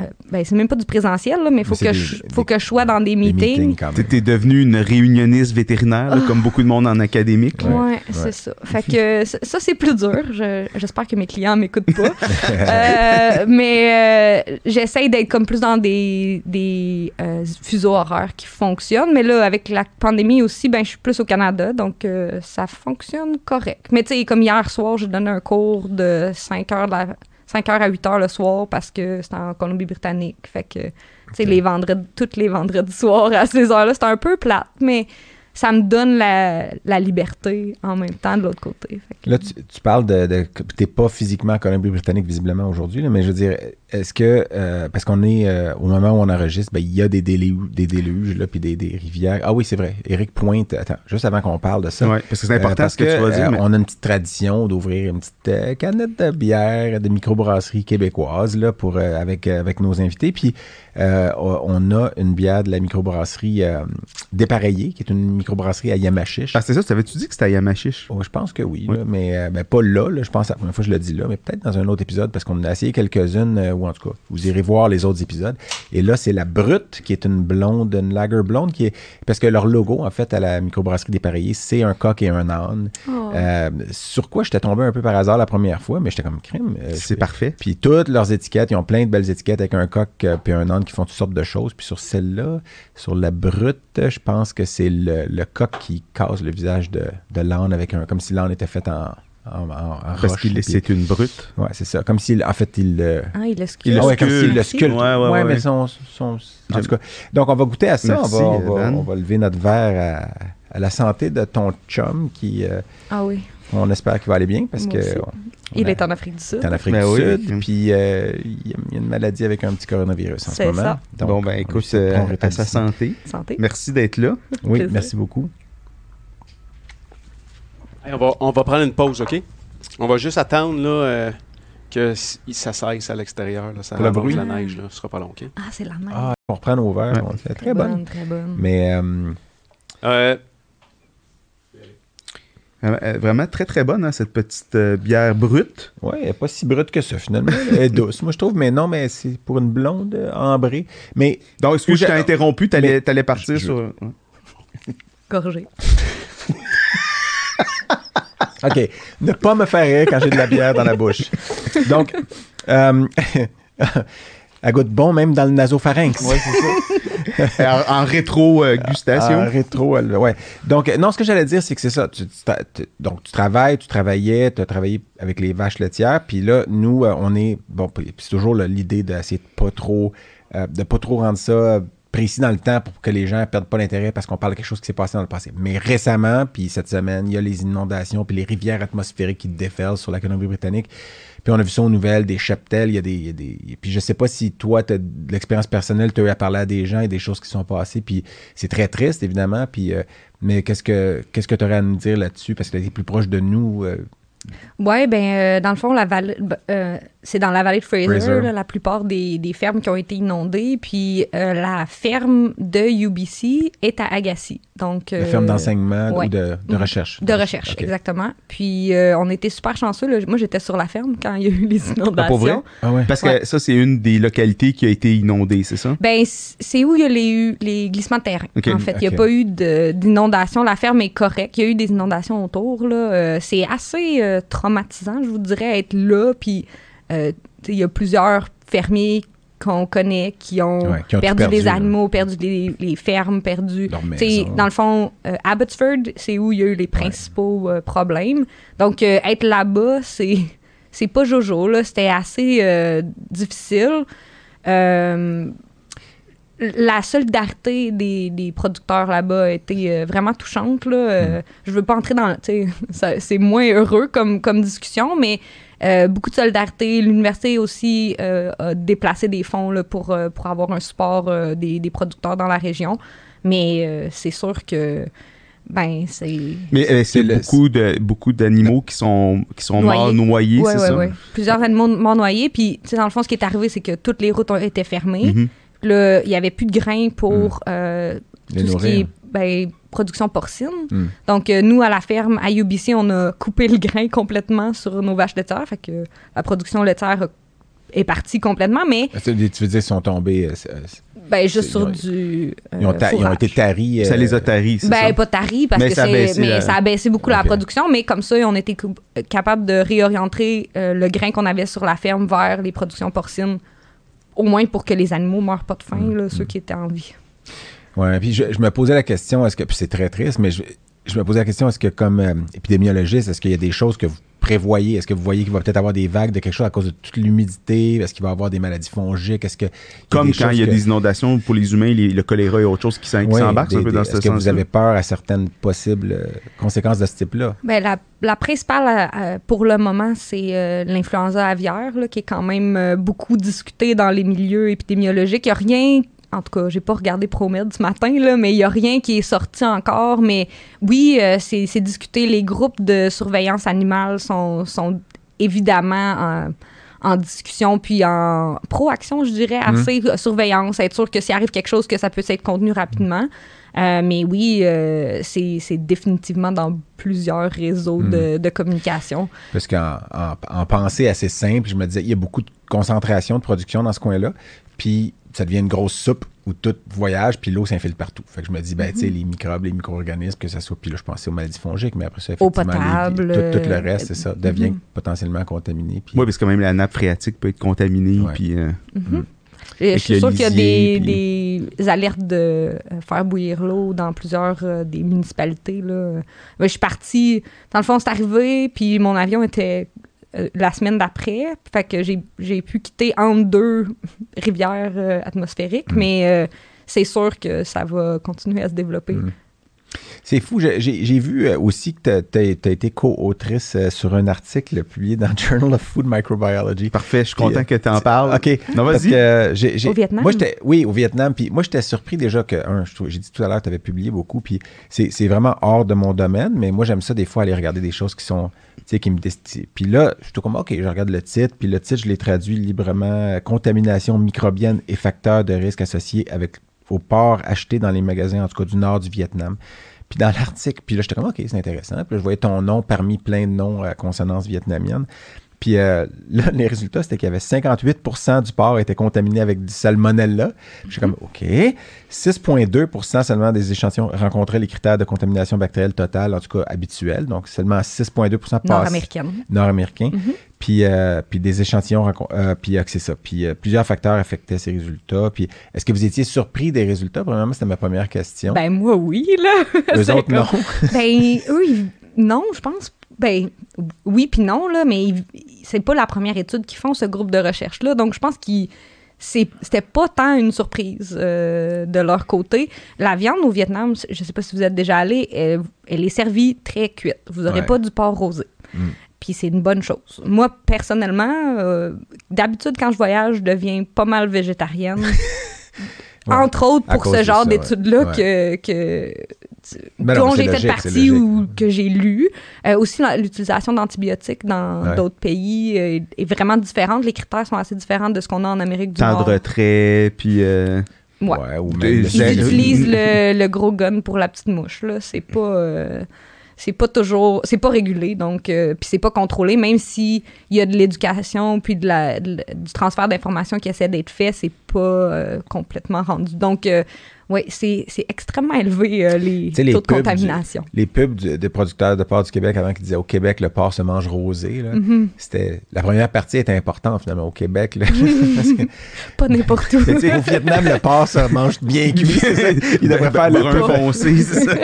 Euh, ben, c'est même pas du présentiel, là, mais il faut, que je, faut des- que je sois dans des meetings. meetings quand T'es même. t'es devenu une réunionniste vétérinaire, là, comme beaucoup de monde en académique. là. Ouais, c'est ça. Fait que ça, ça, c'est plus dur. Je- J'espère que mes clients m'écoutent pas. Euh, mais euh, j'essaye d'être comme plus dans des, des euh, fuseaux horaires qui fonctionnent. Mais là, avec la pandémie aussi, ben, je suis plus au Canada, donc euh, ça fonctionne correct. Mais tu sais, comme hier soir, j'ai donné un cours de 5 heures, de la- 5 heures à 8 heures le soir parce que c'était en Colombie-Britannique. Fait que, tu sais, les vendredis, tous les vendredis soirs à ces heures-là, c'est un peu plate, mais ça me donne la, la liberté en même temps de l'autre côté. Que- Là, tu, tu parles de. de tu n'es pas physiquement en Colombie-Britannique visiblement aujourd'hui, mais je veux dire, est-ce que. euh, parce qu'on est euh, au moment où on enregistre, ben, il y a des déluges, des déluges là, puis des, des rivières. Ah oui, c'est vrai. Éric pointe. Attends, juste avant qu'on parle de ça. Ouais, parce que c'est Euh, important parce ce que, tu vas euh, dire. mais- On a une petite tradition d'ouvrir une petite euh, canette de bière de microbrasserie québécoise là, pour, euh, avec, euh, avec nos invités. Puis euh, on a une bière de la microbrasserie euh, Dépareillée, qui est une microbrasserie à Yamachiche. Ah, c'est ça, t'avais-tu dit que c'était à Yamachiche? Oh, je pense que oui, Oui. là, mais euh, ben, pas là, là, Je pense que la première fois que je le dis là, mais peut-être dans un autre épisode parce qu'on a essayé quelques-unes, euh, ou en tout cas, vous irez voir les autres épisodes. Et là, c'est la Brute qui est une blonde, une lager blonde, qui est parce que leur logo, en fait, à la microbrasserie dépareillée, c'est un coq et un âne. Oh. Euh, sur quoi j'étais tombé un peu par hasard la première fois, mais j'étais comme crime. euh, C'est parfait. Puis toutes leurs étiquettes, ils ont plein de belles étiquettes avec un coq euh, puis un âne qui font toutes sortes de choses. Puis sur celle-là, sur la brute, je pense que c'est le, le coq qui casse le visage de, de l'âne avec un comme si l'âne était fait en, en, en- en Parce roche. qu'il c'est une brute. Ouais, c'est ça. Comme s'il, en fait, il. Ah, il le sculpte. Il le Ah ouais, comme sculpte. s'il le sculpte. Ouais, ouais, ouais, mais ouais. son, son- en J'aime. tout cas. Donc, on va goûter à ça. Merci, on, va, on, va, Van. on va lever notre verre à, à la santé de ton chum qui. euh, Ah oui. On espère qu'il va aller bien parce Moi que on- Il a- est en Afrique du Sud. est en Afrique Ben du oui. Sud, puis euh, il y a- il une maladie avec un petit coronavirus en ce C'est moment. ça. Donc, bon, ben on écoute, euh, à sa santé. Santé. Merci d'être là. Oui, Plaisir. merci beaucoup. Hey, on, va, on va prendre une pause, OK? On va juste attendre là, euh, que ça cesse à l'extérieur. Ça Pour le bruit. la neige. Là. Ce sera pas long, OK? Ah, c'est la même. Ah, on reprend nos verres. Ouais. on- très bonne. Très bonne. Mais Euh, euh, Vraiment très très bonne, hein, cette petite euh, bière brute. ouais, elle n'est pas si brute que ça finalement. Elle est douce, moi je trouve, mais non, mais c'est pour une blonde euh, ambrée. Mais Donc, excuse, je t'ai interrompu, t'allais t'allais partir je- sur. Gorgée. OK, ne pas me faire rire quand j'ai de la bière dans la bouche. Donc, euh, elle goûte bon même dans le nasopharynx. Ouais, c'est ça. en, en rétro-gustation. En rétro, elle- ouais. Donc, euh, non, ce que j'allais dire, c'est que c'est ça. Tu, tu donc, tu travailles, tu travaillais, tu as travaillé avec les vaches laitières, puis là, nous, euh, on est, bon, puis c'est toujours l'idée d'essayer de pas trop, euh, de pas trop rendre ça précis dans le temps pour que les gens perdent pas l'intérêt parce qu'on parle de quelque chose qui s'est passé dans le passé. Mais récemment, puis cette semaine, il y a les inondations puis les rivières atmosphériques qui déferlent sur la Colombie-Britannique. Puis on a vu ça aux nouvelles, des cheptels, il y a des... des- Puis je sais pas si toi, l'expérience personnelle, tu as eu à parler à des gens et des choses qui sont passées, puis c'est très triste, évidemment, puis... euh, mais qu'est-ce que qu'est-ce que tu aurais à nous dire là-dessus? Parce que tu plus proche de nous. euh, Oui, ben euh, dans le fond, la ben, euh, c'est dans la vallée de Fraser, Fraser. là, la plupart des, des fermes qui ont été inondées. Puis euh, la ferme de UBC est à Agassi. Donc, la euh, ferme d'enseignement ouais. ou de, de Mhm. recherche? De recherche, exactement. Puis euh, on était super chanceux. là. Moi, j'étais sur la ferme quand il y a eu les Ah, inondations. pour vrai? Ah ouais. Parce Ouais. que ça, c'est une des localités qui a été inondée, c'est ça? Ben, c'est où il y a les, eu les glissements de terrain. Ok. En fait, il n'y a pas eu d'inondation. La ferme est correcte. Il y a eu des inondations autour. Là. Euh, c'est assez euh, traumatisant, je vous dirais, être là. Puis, euh, il y a plusieurs fermiers qu'on connaît qui ont, Ouais, qui ont tout perdu, perdu, les là. animaux, perdu les, les fermes, perdu. Dans le fond, euh, Abbotsford, c'est où il y a eu les principaux euh, problèmes. Donc, euh, être là-bas, c'est c'est pas jojo. là. C'était assez difficile. La solidarité des, des producteurs là-bas a été euh, vraiment touchante. Là. Euh, Je veux pas entrer dans... ça- C'est moins heureux comme, comme discussion, mais euh, beaucoup de solidarité. L'université aussi euh, a déplacé des fonds là, pour, euh, pour avoir un support euh, des, des producteurs dans la région. Mais euh, c'est sûr que... Ben, c'est... Mais C'est beaucoup de beaucoup d'animaux qui sont qui sont Noyés. morts noyés, Ouais, c'est ouais, ça? ouais. Plusieurs animaux morts noyés. Puis, tu sais, dans le fond, ce qui est arrivé, c'est que toutes les routes ont été fermées. Là, il n'y avait plus de grains pour euh, Les tout ce qui est ben, production porcine. Mm. Donc, euh, nous, à la ferme, à UBC, on a coupé le grain complètement sur nos vaches laitières. Fait que la production laitière est partie complètement, mais Tu veux dire, sont tombés. euh, euh, ben, juste sur ils ont- du. ils, ont euh, ta- ils ont été taris. Ça les a taris, c'est Ben, ça? pas tari, parce Mais que ça a c'est. baissé Mais la- ça a baissé beaucoup la production, mais comme ça, on était capable de réorienter euh, le grain qu'on avait sur la ferme vers les productions porcines, au moins pour que les animaux meurent pas de faim, Mm, là, ceux qui étaient en vie. Ouais, puis je, je me posais la question, est-ce que, puis c'est très triste, mais je, je me posais la question, est-ce que comme euh, épidémiologiste, est-ce qu'il y a des choses que vous prévoyez? Est-ce que vous voyez qu'il va peut-être avoir des vagues de quelque chose à cause de toute l'humidité? Est-ce qu'il va y avoir des maladies fongiques? Est-ce que. Comme quand il y a que- des inondations pour les humains, les- le choléra et autre chose qui Ouais, s'embarquent un peu dans Est-ce ce que vous avez peur à certaines possibles euh, conséquences de ce type-là? Ben, la, la principale euh, pour le moment, c'est euh, l'influenza aviaire, là, qui est quand même euh, beaucoup discutée dans les milieux épidémiologiques. Il n'y a rien, en tout cas, j'ai pas regardé ProMed ce matin, là, mais il n'y a rien qui est sorti encore. Mais oui, euh, c'est c'est discuté. Les groupes de surveillance animale sont, sont évidemment en, en discussion, puis en proaction, je dirais, assez euh, surveillance, être sûr que s'il arrive quelque chose, que ça peut être contenu rapidement. Euh, mais oui, euh, c'est c'est définitivement dans plusieurs réseaux de, de communication. Parce qu'en en, en pensée assez simple, je me disais, il y a beaucoup de concentration de production dans ce coin-là, puis ça devient une grosse soupe où tout voyage, puis l'eau s'infile partout. Fait que je me dis, ben, tu sais, les microbes, les micro-organismes, que ça soit, puis là, je pensais aux maladies fongiques, mais après ça, effectivement, les- tout, tout le euh, reste, c'est ça, devient mhm. potentiellement contaminé. Puis, Oui, parce que même la nappe phréatique peut être contaminée. Ouais. Puis, euh, Mhm. Et Avec je suis sûre qu'il y a des, des alertes de euh, faire bouillir l'eau dans plusieurs euh, des municipalités. Là. Ben, je suis partie, dans le fond, c'est arrivé, puis mon avion était euh, la semaine d'après. Fait que j'ai, j'ai pu quitter entre deux rivières euh, atmosphériques, Mm. mais euh, c'est sûr que ça va continuer à se développer. Mm. C'est fou. J'ai- vu euh, aussi que tu as, été co-autrice euh, sur un article publié dans Journal of Food Microbiology. Parfait, je suis Puis, content euh, que tu en c'est- parles. OK. Non, vas-y. euh, Au Vietnam? Moi, j'étais, oui, au Vietnam. Puis moi, j'étais surpris déjà que, un, j'ai dit tout à l'heure que tu avais publié beaucoup. Puis c'est vraiment hors de mon domaine. Mais moi, j'aime ça des fois aller regarder des choses qui sont, tu sais, qui me destinent. Puis là, je suis comme, OK, je regarde le titre. Puis le titre, je l'ai traduit librement euh, Contamination microbienne et facteurs de risque associés avec au porc acheté dans les magasins, en tout cas du nord du Vietnam. Puis dans l'article, puis là, j'étais comme, OK, c'est intéressant. Puis là, je voyais ton nom parmi plein de noms à consonance vietnamienne. Puis euh, là, les résultats, c'était qu'il y avait 58% du porc était contaminé avec du salmonella. Je suis comme, OK. 6,2% seulement des échantillons rencontraient les critères de contamination bactérielle totale, en tout cas habituelle. Donc, seulement 6,2 passaient. Nord-américaine. Nord-américain. Mhm. Puis, euh, puis des échantillons, euh, puis euh, c'est ça. Puis plusieurs facteurs affectaient ces résultats. Puis est-ce que vous étiez surpris des résultats? Premièrement, c'était ma première question. Ben, moi, oui, là. C'est autres, comme- non. Ben, eux, ils- non, je pense. Ben, oui, puis non, là, mais c'est pas la première étude qu'ils font, ce groupe de recherche-là. Donc, je pense qu'ils. C'était pas tant une surprise euh, de leur côté. La viande au Vietnam, je sais pas si vous êtes déjà allé, elle, elle est servie très cuite. Vous aurez Ouais. pas du porc rosé. Mm. Puis c'est une bonne chose. Moi, personnellement, euh, d'habitude, quand je voyage, je deviens pas mal végétarienne. Ouais. Entre autres pour ce genre d'études-là Ouais. que, que Ben dont c'est j'ai fait partie ou que j'ai lu. Euh, aussi, l'utilisation d'antibiotiques dans Ouais. d'autres pays euh, est vraiment différente. Les critères sont assez différents de ce qu'on a en Amérique du Temps de Nord. retrait, puis... euh, Ouais. Ouais, ou même Ils utilisent le, le gros gun pour la petite mouche. Là. C'est pas... euh, c'est pas toujours... C'est pas régulé, donc... euh, puis c'est pas contrôlé, même s'il y a de l'éducation puis de la, de du transfert d'informations qui essaie d'être fait, c'est pas euh, complètement rendu. Donc, euh, oui, c'est c'est extrêmement élevé, euh, les sais, les taux de du- contamination. les pubs du- des producteurs de porc du Québec avant qui disaient au Québec, le porc se mange rosé. Mhm. C'était la première partie était importante finalement au Québec. là. Parce que, Pas n'importe où. au Vietnam, le porc se mange bien cuit. c'est ça. Il devrait faire le brun tour. foncé, c'est ça.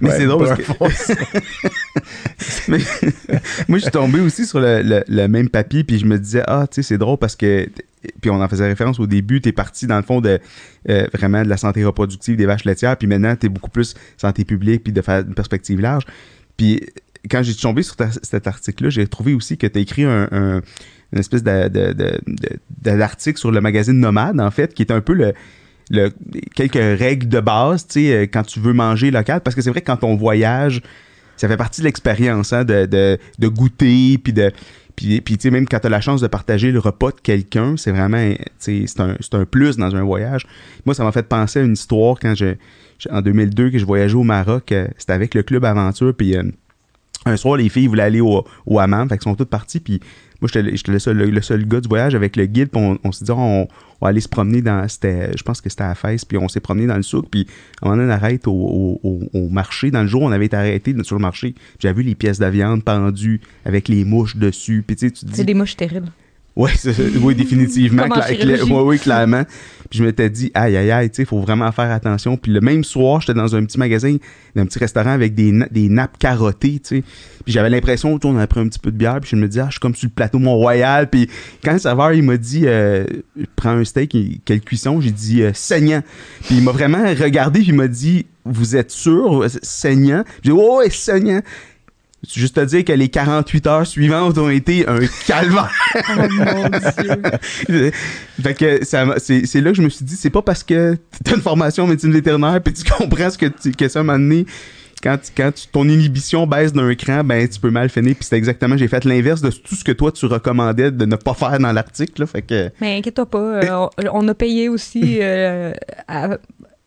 Mais Ouais, c'est drôle brun parce que. Mais moi, je suis tombé aussi sur le, le- le même papier, puis je me disais, ah, tu sais, c'est drôle parce que, puis on en faisait référence au début, tu es parti dans le fond de euh, vraiment de la santé reproductive des vaches laitières, puis maintenant, tu es beaucoup plus santé publique, puis de faire une perspective large. Puis quand j'ai tombé sur cet article-là, j'ai trouvé aussi que tu as écrit un, un- une espèce l'article sur le magazine Nomade, en fait, qui est un peu le. quelques règles de base, tu sais, quand tu veux manger local, parce que c'est vrai que quand on voyage, ça fait partie de l'expérience, hein, de, de, de goûter, puis de. Puis, puis tu sais, même quand tu as la chance de partager le repas de quelqu'un, c'est vraiment, c'est un, un plus dans un voyage. Moi, ça m'a fait penser à une histoire quand je, en 2002, que je voyageais au Maroc, euh, c'était avec le club Aventure, puis euh, un soir, les filles voulaient aller au, au hammam, fait qu'elles sont toutes parties, puis moi, j'étais le seul, le, seul gars du voyage avec le guide, puis on, on s'est dit, on, on va aller se promener dans, c'était, je pense que c'était à Fès, puis on s'est promené dans le souk, puis à un moment donné, on arrête au, au- marché. Dans le jour, on avait été arrêté sur le marché, j'avais vu les pièces de viande pendues avec les mouches dessus, puis tu sais, tu te dis, C'est des mouches stériles. Ouais, oui, définitivement. Cla- ouais, oui, clairement. Puis je m'étais dit, aïe, aïe, aïe, tu sais, il faut vraiment faire attention. Puis le même soir, j'étais dans un petit magasin, dans un petit restaurant avec des, na- des nappes carottées, tu sais. Puis j'avais l'impression, autour, on avait pris un petit peu de bière, puis je me dis, ah, je suis comme sur le plateau Mont-Royal. Puis quand le serveur, il m'a dit, euh, prends un steak, quelle cuisson, j'ai dit, euh, saignant. Puis il m'a vraiment regardé, puis il m'a dit, vous êtes sûr, saignant? J'ai dit, ouais, ouais, saignant. Juste te dire que les 48 heures suivantes ont été un calvaire? Oh mon Dieu. fait que c'est là que je me suis dit, c'est pas parce que t'as une formation en médecine vétérinaire puis tu comprends ce que tu que ça m'a donné. Quand, quand tu- ton inhibition baisse d'un cran, ben tu peux mal finir. Puis c'est exactement, j'ai fait l'inverse de tout ce que toi tu recommandais de ne pas faire dans l'article. Fait que Mais inquiète-toi pas, euh, on, on a payé aussi. euh, à-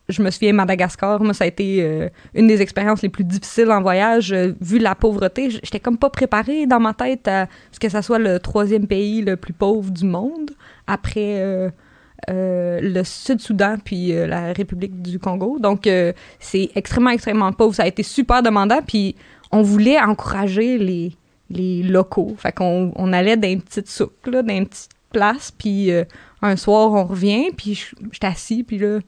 je me souviens, Madagascar, moi, ça a été euh, une des expériences les plus difficiles en voyage. euh, vu la pauvreté, j'étais comme pas préparée dans ma tête à ce que ça soit le troisième pays le plus pauvre du monde, après euh, le Sud-Soudan puis la République du Congo. Donc, c'est extrêmement, extrêmement pauvre. Ça a été super demandant, puis on voulait encourager les, les locaux. Fait qu'on on allait dans une petite soupe, là, dans une petite place, puis un soir, on revient, puis je j'étais assis, puis là,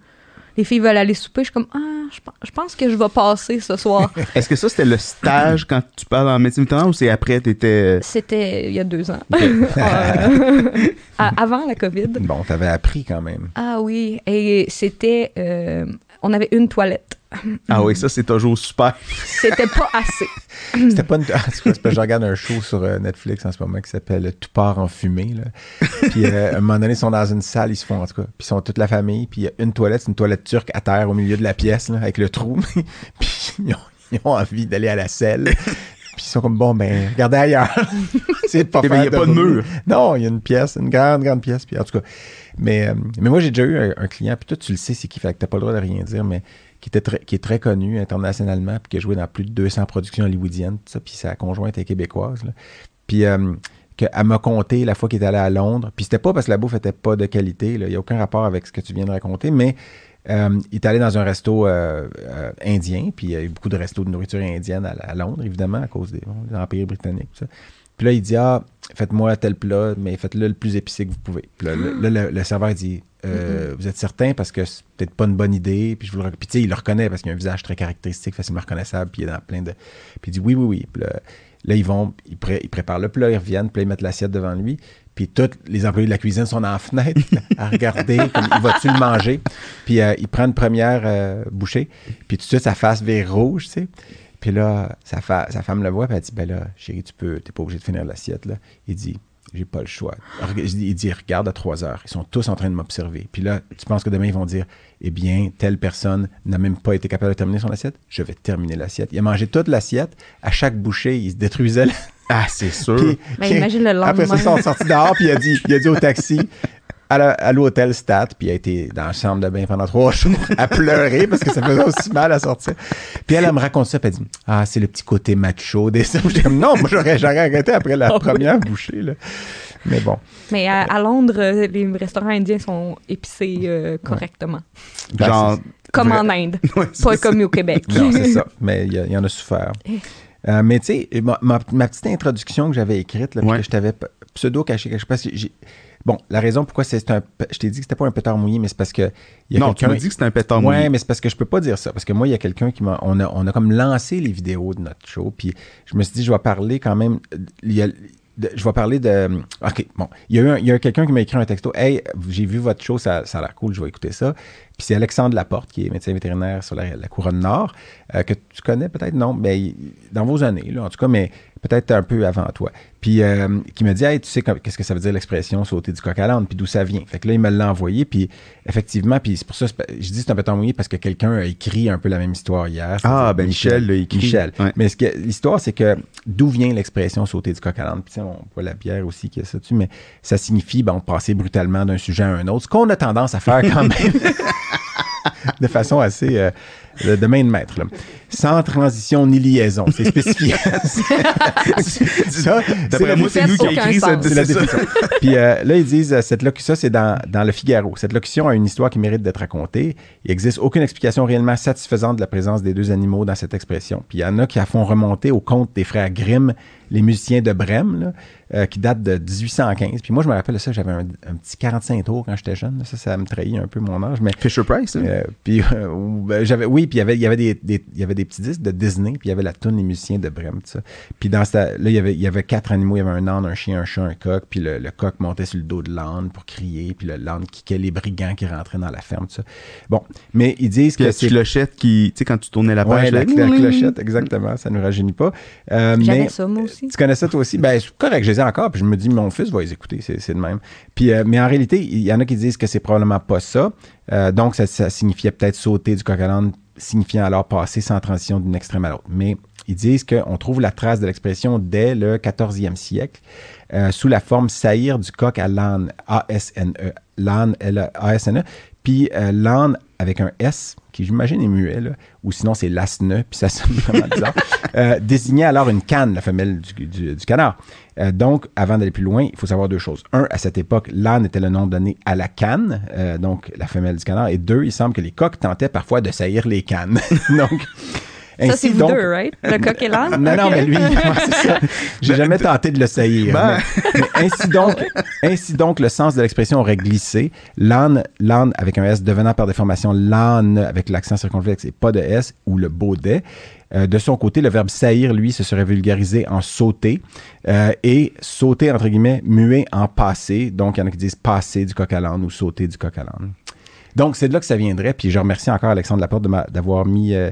les filles veulent aller souper. Je suis comme, ah, je pense- je pense que je vais passer ce soir. est-ce que ça c'était le stage quand tu parles en médecine vétérinaire ou c'est après t'étais C'était il y a deux ans. Euh, avant la COVID. Bon, t'avais appris quand même. Ah oui, et c'était euh, On avait une toilette. Ah oui, ça, c'est toujours super. C'était pas assez. C'était pas une. en tout cas, c'est parce que je regarde un show sur euh, Netflix en ce moment qui s'appelle Tout part en fumée. Là. Puis euh, à un moment donné, ils sont dans une salle, ils se font en tout cas. Puis ils sont toute la famille. Puis il y a une toilette, c'est une toilette turque à terre au milieu de la pièce, là, avec le trou. puis ils ont, ils ont envie d'aller à la selle. Puis ils sont comme bon, ben, regardez ailleurs. c'est de pas Eh ben, il y a pas de mur. Non, il y a une pièce, une grande, grande pièce. Puis en tout cas, mais, euh, mais moi, j'ai déjà eu un, un client, puis toi, tu le sais, c'est qui, fait que t'as pas le droit de rien dire, mais qui, était très, qui est très connu internationalement, puis qui a joué dans plus de 200 productions hollywoodiennes, tout ça, puis sa conjointe est québécoise. là. Puis euh, qu'elle m'a conté la fois qu'il est allé à Londres, puis c'était pas parce que la bouffe était pas de qualité, là, il n'y a aucun rapport avec ce que tu viens de raconter, mais euh, il est allé dans un resto euh, euh, indien, puis il y a eu beaucoup de restos de nourriture indienne à, à Londres, évidemment, à cause des, bon, de l'Empire britannique, tout ça. Puis là, il dit Ah, faites-moi tel plat, mais faites-le le plus épicé que vous pouvez. Puis là, le, là, le- le serveur dit Euh, Vous êtes certain parce que c'est peut-être pas une bonne idée. Puis, je vous le puis tu sais, il le reconnaît parce qu'il a un visage très caractéristique, facilement reconnaissable. Puis il est dans plein de. Puis il dit Oui, oui, oui. Puis là, là, ils vont, ils, pré- ils préparent le plat, ils reviennent, puis là, ils mettent l'assiette devant lui. Puis tous les employés de la cuisine sont dans la fenêtre à regarder, comme il va-tu le manger? Puis euh, il prend une première euh, bouchée, puis tout de suite, sa face vire rouge, tu sais. Puis là, sa, femme le voit, puis elle dit Ben là, chérie, tu peux, t'es pas obligé de finir l'assiette. Il dit J'ai pas le choix. Il dit Regarde à 3 heures. Ils sont tous en train de m'observer. Puis là, tu penses que demain, ils vont dire Eh bien, telle personne n'a même pas été capable de terminer son assiette. Je vais terminer l'assiette. Il a mangé toute l'assiette. À chaque bouchée, il se détruisait. Ah, c'est sûr. Puis- Ben, imagine le Après ça, lendemain. ils sont sortis dehors, puis il a dit, il a dit au taxi, à l'hôtel Stat, puis il a été dans la chambre de bain pendant trois jours à pleurer parce que ça faisait aussi mal à sortir. Puis elle, elle me raconte ça, puis elle dit Ah, c'est le petit côté macho des J'étais comme Non, moi j'aurais j'aurais arrêté après la Ah oui. première bouchée. Là. Mais bon. Mais à, à Londres, les restaurants indiens sont épicés euh, correctement. Ben, Genre. Comme vrai- en Inde. Ouais, Pas ça. comme au Québec. Non, c'est ça. Mais il y, y en a souffert. Euh, mais tu sais, ma, ma- petite introduction que j'avais écrite, là, Ouais. que je t'avais pseudo caché que j'ai- Bon, la raison pourquoi c'est un. Je t'ai dit que c'était pas un pétard mouillé, mais c'est parce que. Y a Non, tu quelqu'un- m'as dit que c'était un pétard Ouais, mouillé. mais c'est parce que je peux pas dire ça. Parce que moi, il y a quelqu'un qui m'a. On a, on a comme lancé les vidéos de notre show. Puis je me suis dit, je vais parler quand même. il y a- de- je vais parler de. OK, bon. Il y a eu, un- il y a quelqu'un qui m'a écrit un texto. Hey, j'ai vu votre show, ça, ça a l'air cool, je vais écouter ça. Puis c'est Alexandre Laporte, qui est médecin vétérinaire sur la, la couronne nord, euh, que tu connais peut-être, non, mais il- dans vos années, là, en tout cas, mais peut-être un peu avant toi. Puis euh, qui me dit, hey, tu sais qu'est-ce que ça veut dire l'expression sauter du coq à l'âne, puis d'où ça vient? Fait que là, il me l'a envoyé, puis effectivement, puis c'est pour ça, je dis c'est un peu mouillé parce que quelqu'un a écrit un peu la même histoire hier. Ah, ben Michel l'a écrit. Michel. Ouais. Mais l'histoire, c'est que d'où vient l'expression sauter du coq à l'âne? Puis, on voit la bière aussi qui a ça dessus, mais ça signifie, bon, passer brutalement d'un sujet à un autre, ce qu'on a tendance à faire quand même. de façon assez euh, de, de main de maître. là. Sans transition ni liaison. C'est spécifié. ça, c'est D'après la moi, c'est nous qui a écrit cette définition. Puis euh, là, ils disent, euh, cette locution, ça, c'est dans, dans le Figaro. Cette locution a une histoire qui mérite d'être racontée. Il n'existe aucune explication réellement satisfaisante de la présence des deux animaux dans cette expression. Puis il y en a qui la font remonter au conte des frères Grimm, les musiciens de Brême, là, euh, qui date de 1815. Puis moi, je me rappelle de ça, j'avais un, un petit 45 tours quand j'étais jeune. là. Ça, ça me trahit un peu mon âge. Mais Fisher Price, hein? euh, puis euh, ben, j'avais oui puis il y avait il y avait des, des- il y avait des petits disques de Disney puis il y avait la tune les musiciens de Brême tout ça puis dans cette, là il y avait il y avait quatre animaux il y avait un âne un chien un chat un coq puis le, le coq montait sur le dos de l'âne pour crier puis le l'âne kickait les brigands qui rentraient dans la ferme tout ça bon mais ils disent Puis que la c'est clochette qui, tu sais, quand tu tournais la Ouais, page, la, là, la clochette, exactement. Ça ne nous rajeunit pas. Euh, J'avais mais- ça, moi aussi. Tu connais ça toi aussi? Ben, c'est correct, je les ai encore. Puis je me dis, mon fils va les écouter, c'est le même. Puis, euh, mais en réalité, il y en a qui disent que c'est probablement pas ça. Euh, donc, ça, ça signifiait peut-être sauter du coq à l'âne, signifiant alors passer sans transition d'une extrême à l'autre. Mais ils disent qu'on trouve la trace de l'expression dès le 14e siècle euh, sous la forme saillir du coq à l'âne, A-S-N-E. L'âne, L-A-S-N-E. Puis euh, l'âne avec un S, qui j'imagine est muet, ou sinon c'est l'asne, puis ça sonne vraiment bizarre, euh, désignait alors une canne, la femelle du, canard. Euh, donc, avant d'aller plus loin, il faut savoir deux choses. Un, à cette époque, l'âne était le nom donné à la canne, donc la femelle du canard. Et deux, il semble que les coqs tentaient parfois de saillir les cannes. donc, Ça, ainsi, c'est vous donc- deux, right? Le coq et l'âne? non, non, mais lui, c'est ça. J'ai jamais tenté de le saillir. Ben. mais- mais ainsi, donc, ainsi donc, le sens de l'expression aurait glissé. L'âne, l'âne avec un S devenant par déformation l'âne avec l'accent circonflexe et pas de S, ou le baudet. Euh, de son côté, le verbe saillir, lui, se serait vulgarisé en sauter euh, et sauter, entre guillemets, muet en passé. Donc, il y en a qui disent passer du coq à l'âne ou sauter du coq à l'âne. Donc, c'est de là que ça viendrait. Puis je remercie encore Alexandre Laporte d'avoir mis euh,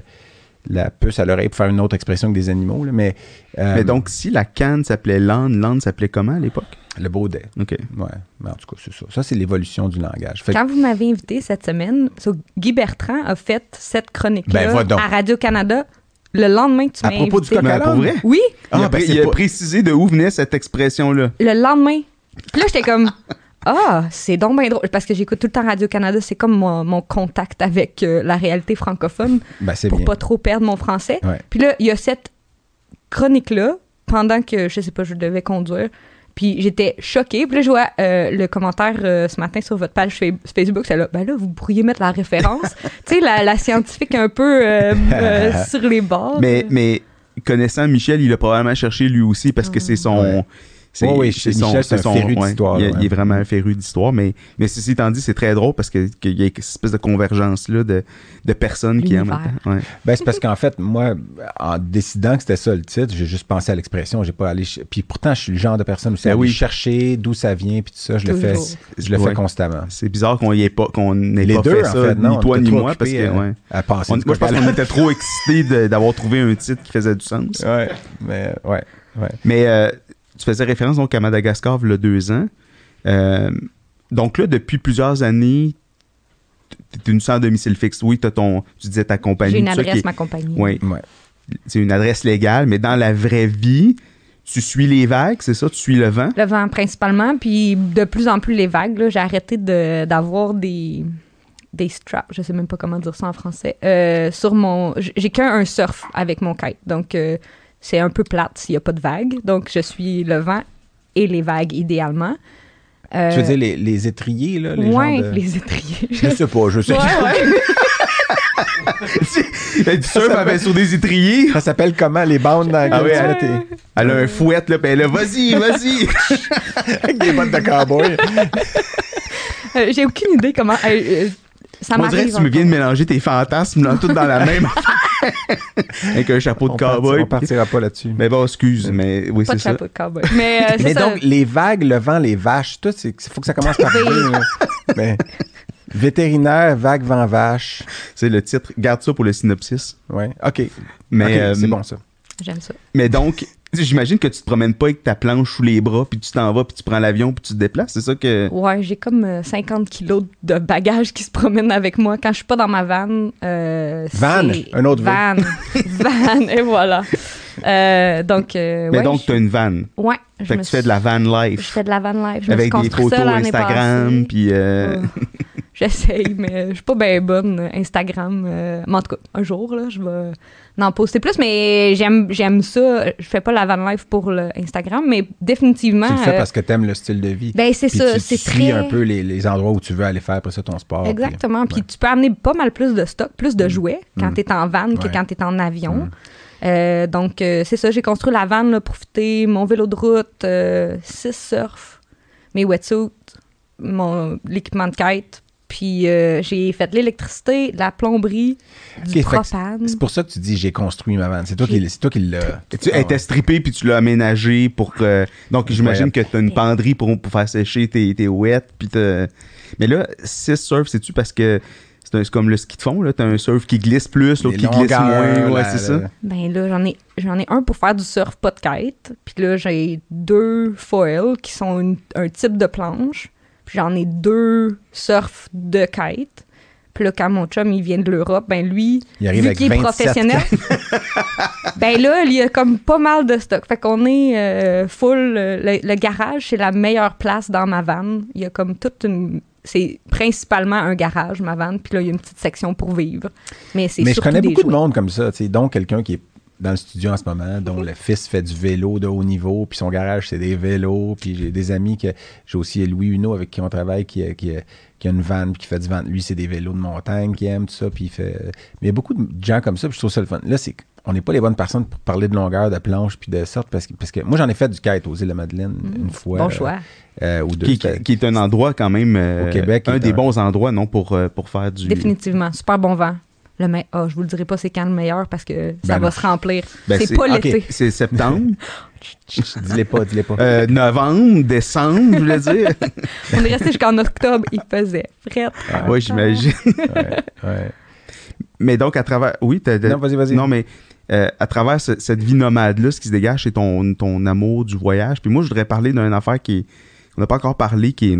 la puce à l'oreille pour faire une autre expression que des animaux. là. Mais, euh, Mais donc, si la canne s'appelait l'âne, l'âne s'appelait comment à l'époque? le baudet. OK. Ouais. Mais en tout cas, c'est ça. Ça, c'est l'évolution du langage. Fait que- Quand vous m'avez invité cette semaine, so, Guy Bertrand a fait cette chronique-là Ben, à Radio-Canada le lendemain que tu à m'as propos du coq à l'âne? vrai? Oui, Ah, il a, ben, pré- c'est il a pas- précisé de où venait cette expression-là. le lendemain. Puis là, j'étais comme, ah, c'est donc bien drôle. Parce que j'écoute tout le temps Radio-Canada. C'est comme mon, mon contact avec euh, la réalité francophone Ben, c'est pour bien. pas trop perdre mon français. Ouais. Puis là, il y a cette chronique-là, pendant que, je sais pas, je devais conduire. Puis j'étais choquée. Puis là, je vois euh, le commentaire euh, ce matin sur votre page fa- Facebook. C'est là, ben là, vous pourriez mettre la référence. tu sais, la, la scientifique un peu euh, euh, sur les bords. Mais, mais connaissant Michel, il a probablement cherché lui aussi parce que c'est son. Ouais. c'est- Ouais, oui, c'est Michel, c'est un féru d'histoire, il, ouais. il est vraiment un féru d'histoire, mais, mais ceci étant dit, c'est très drôle parce que- qu'il y a cette espèce de convergence-là de, de personnes qui aiment. Ouais. Ben, c'est parce qu'en fait, moi, en décidant que c'était ça le titre, j'ai juste pensé à l'expression. J'ai pas allé. ch- Puis pourtant, je suis le genre de personne aussi Ben à aller oui. chercher d'où ça vient, puis tout ça. Je le fais, je le Ouais. fais constamment. C'est bizarre qu'on y ait pas, qu'on n'ait Les pas deux, fait en fait, non, ni toi ni moi, parce que, à- ouais. à passer On- du moi, je pense qu'on était trop excités d'avoir trouvé un titre qui faisait du sens. Ouais, mais ouais, ouais. Mais euh, tu faisais référence donc à Madagascar il y a deux ans. Euh, donc là, depuis plusieurs années, tu es une sans domicile fixe. Oui, t'as ton, tu disais ta compagnie. J'ai une ça, adresse, qui est- ma compagnie. Oui, ouais. c'est une adresse légale, mais dans la vraie vie, tu suis les vagues, c'est ça? Tu suis le vent? Le vent principalement, puis de plus en plus les vagues. J'ai arrêté de- d'avoir des des straps, je sais même pas comment dire ça en français. Euh, sur mon, j'ai qu'un un surf avec mon kite, donc euh, c'est un peu plate s'il y a pas de vagues. Donc je suis le vent et les vagues idéalement. Euh, Tu veux dire les, les étriers, là? Les ouais, gens de... les étriers. Je sais pas, je sais. Ouais, ouais. Elle dit surf avec sur des étriers. Ça s'appelle comment, les bandes dans Ah oui, elle- Elle a un fouet, là, puis elle a vas-y, vas-y. Avec des bottes de cowboy. Euh, j'ai aucune idée comment. euh, euh, ça On dirait m'arrive. que tu me viens de mélanger tes fantasmes là, tout dans la même Avec un chapeau de cowboy. on partira pas là-dessus. Mais bon, excuse, mais oui, Pas c'est de ça. chapeau de cowboy. Mais, euh, c'est Mais ça. donc, les vagues, le vent, les vaches, tout, il faut que ça commence par Oui. V. Mais, vétérinaire, vague, vent, vache. C'est le titre. Garde ça pour le synopsis. Ouais, OK. Mais, OK, euh, c'est bon, ça. J'aime ça. mais donc, j'imagine que tu te promènes pas avec ta planche sous les bras, puis tu t'en vas, puis tu prends l'avion, puis tu te déplaces. C'est ça que. Ouais, j'ai comme euh, 50 kilos de bagages qui se promènent avec moi. Quand je suis pas dans ma van. euh, Van, un autre V. van. van, et voilà. Euh, donc, euh, Mais ouais, donc, je- tu as une van. Ouais. je Fait que me tu fais de la van Je life. fais de la van life. Je me Avec suis des photos ça Instagram, puis. euh, J'essaye, mais je suis pas bien bonne Instagram. euh, mais en tout cas, un jour, là, je vais en poster plus. Mais j'aime j'aime ça. Je fais pas la van life pour le Instagram, mais définitivement. Tu le fais euh, parce que t'aimes le style de vie. ben, c'est ça. tu, C'est très. un peu les, les endroits où tu veux aller faire après ça ton sport. Exactement. Puis ouais. tu peux amener pas mal plus de stock, plus de jouets quand Mm. tu es en van que quand tu es en avion. Mm. Euh, donc, euh, c'est ça. J'ai construit la van là, pour fitter mon vélo de route, euh, six surf, mes wetsuits, mon l'équipement de kite. Puis euh, j'ai fait de l'électricité, de la plomberie, du propane. C'est pour ça que tu dis j'ai construit ma vanne. C'est toi qui, J'ai- c'est toi qui l'as. Tu elle était strippée puis tu l'as aménagé pour que. Donc, j'imagine que tu as une penderie pour, pour faire sécher tes, tes ouettes. Puis Mais là, 6 surf, c'est-tu parce que c'est comme le ski de fond, là? Tu as un surf qui glisse plus, l'autre qui glisse moins. Ouais, c'est ça. Ben là, j'en ai, j'en ai un pour faire du surf, pas de kite. Puis là, j'ai deux foils qui sont une- un type de planche. Puis j'en ai deux surf de kite. Puis là, quand mon chum, il vient de l'Europe, ben lui, Il arrive vu avec qu'il est 27 professionnel, ben là, il y a comme pas mal de stock. Fait qu'on est euh, full. euh, le, le garage, c'est la meilleure place dans ma van. Il y a comme toute une... C'est principalement un garage, ma van. Puis là, il y a une petite section pour vivre. Mais c'est Mais je connais beaucoup de monde comme ça, tu sais, dont quelqu'un qui est dans le studio en ce moment, dont le fils fait du vélo de haut niveau, puis son garage, c'est des vélos, puis j'ai des amis que j'ai aussi Louis Huneau avec qui on travaille, qui, a- qui, a- qui a une vanne, puis qui fait du van. Lui, c'est des vélos de montagne qu'il aime, tout ça, puis il fait... Mais il y a beaucoup de gens comme ça, puis je trouve ça le fun. Là, c'est on n'est pas les bonnes personnes pour parler de longueur, de planche, puis de sorte, parce que, parce que moi, j'en ai fait du kite aux îles de Madeleine une fois. Bon choix. euh, ou deux. Qui, est un endroit quand même. euh, Au Québec, Un des un- bons endroits, non, pour, euh, pour faire du. Définitivement. Super bon vent. Le me- ah, je vous le dirai pas c'est quand le meilleur parce que ça Ben va non. se remplir. Ben, c'est pas l'été. C'est septembre, dis-les pas, dis-les pas. euh, novembre, décembre, je voulais dire. On est resté jusqu'en octobre, il faisait fret. oui, j'imagine. Ouais, ouais. Mais donc, à travers. Oui, t'as. t'as- Non, vas-y, vas-y. Non, mais euh, à travers ce- cette vie nomade-là, ce qui se dégage, c'est ton, ton amour du voyage. Puis moi, je voudrais parler d'une affaire qui est. On n'a pas encore parlé, qui est,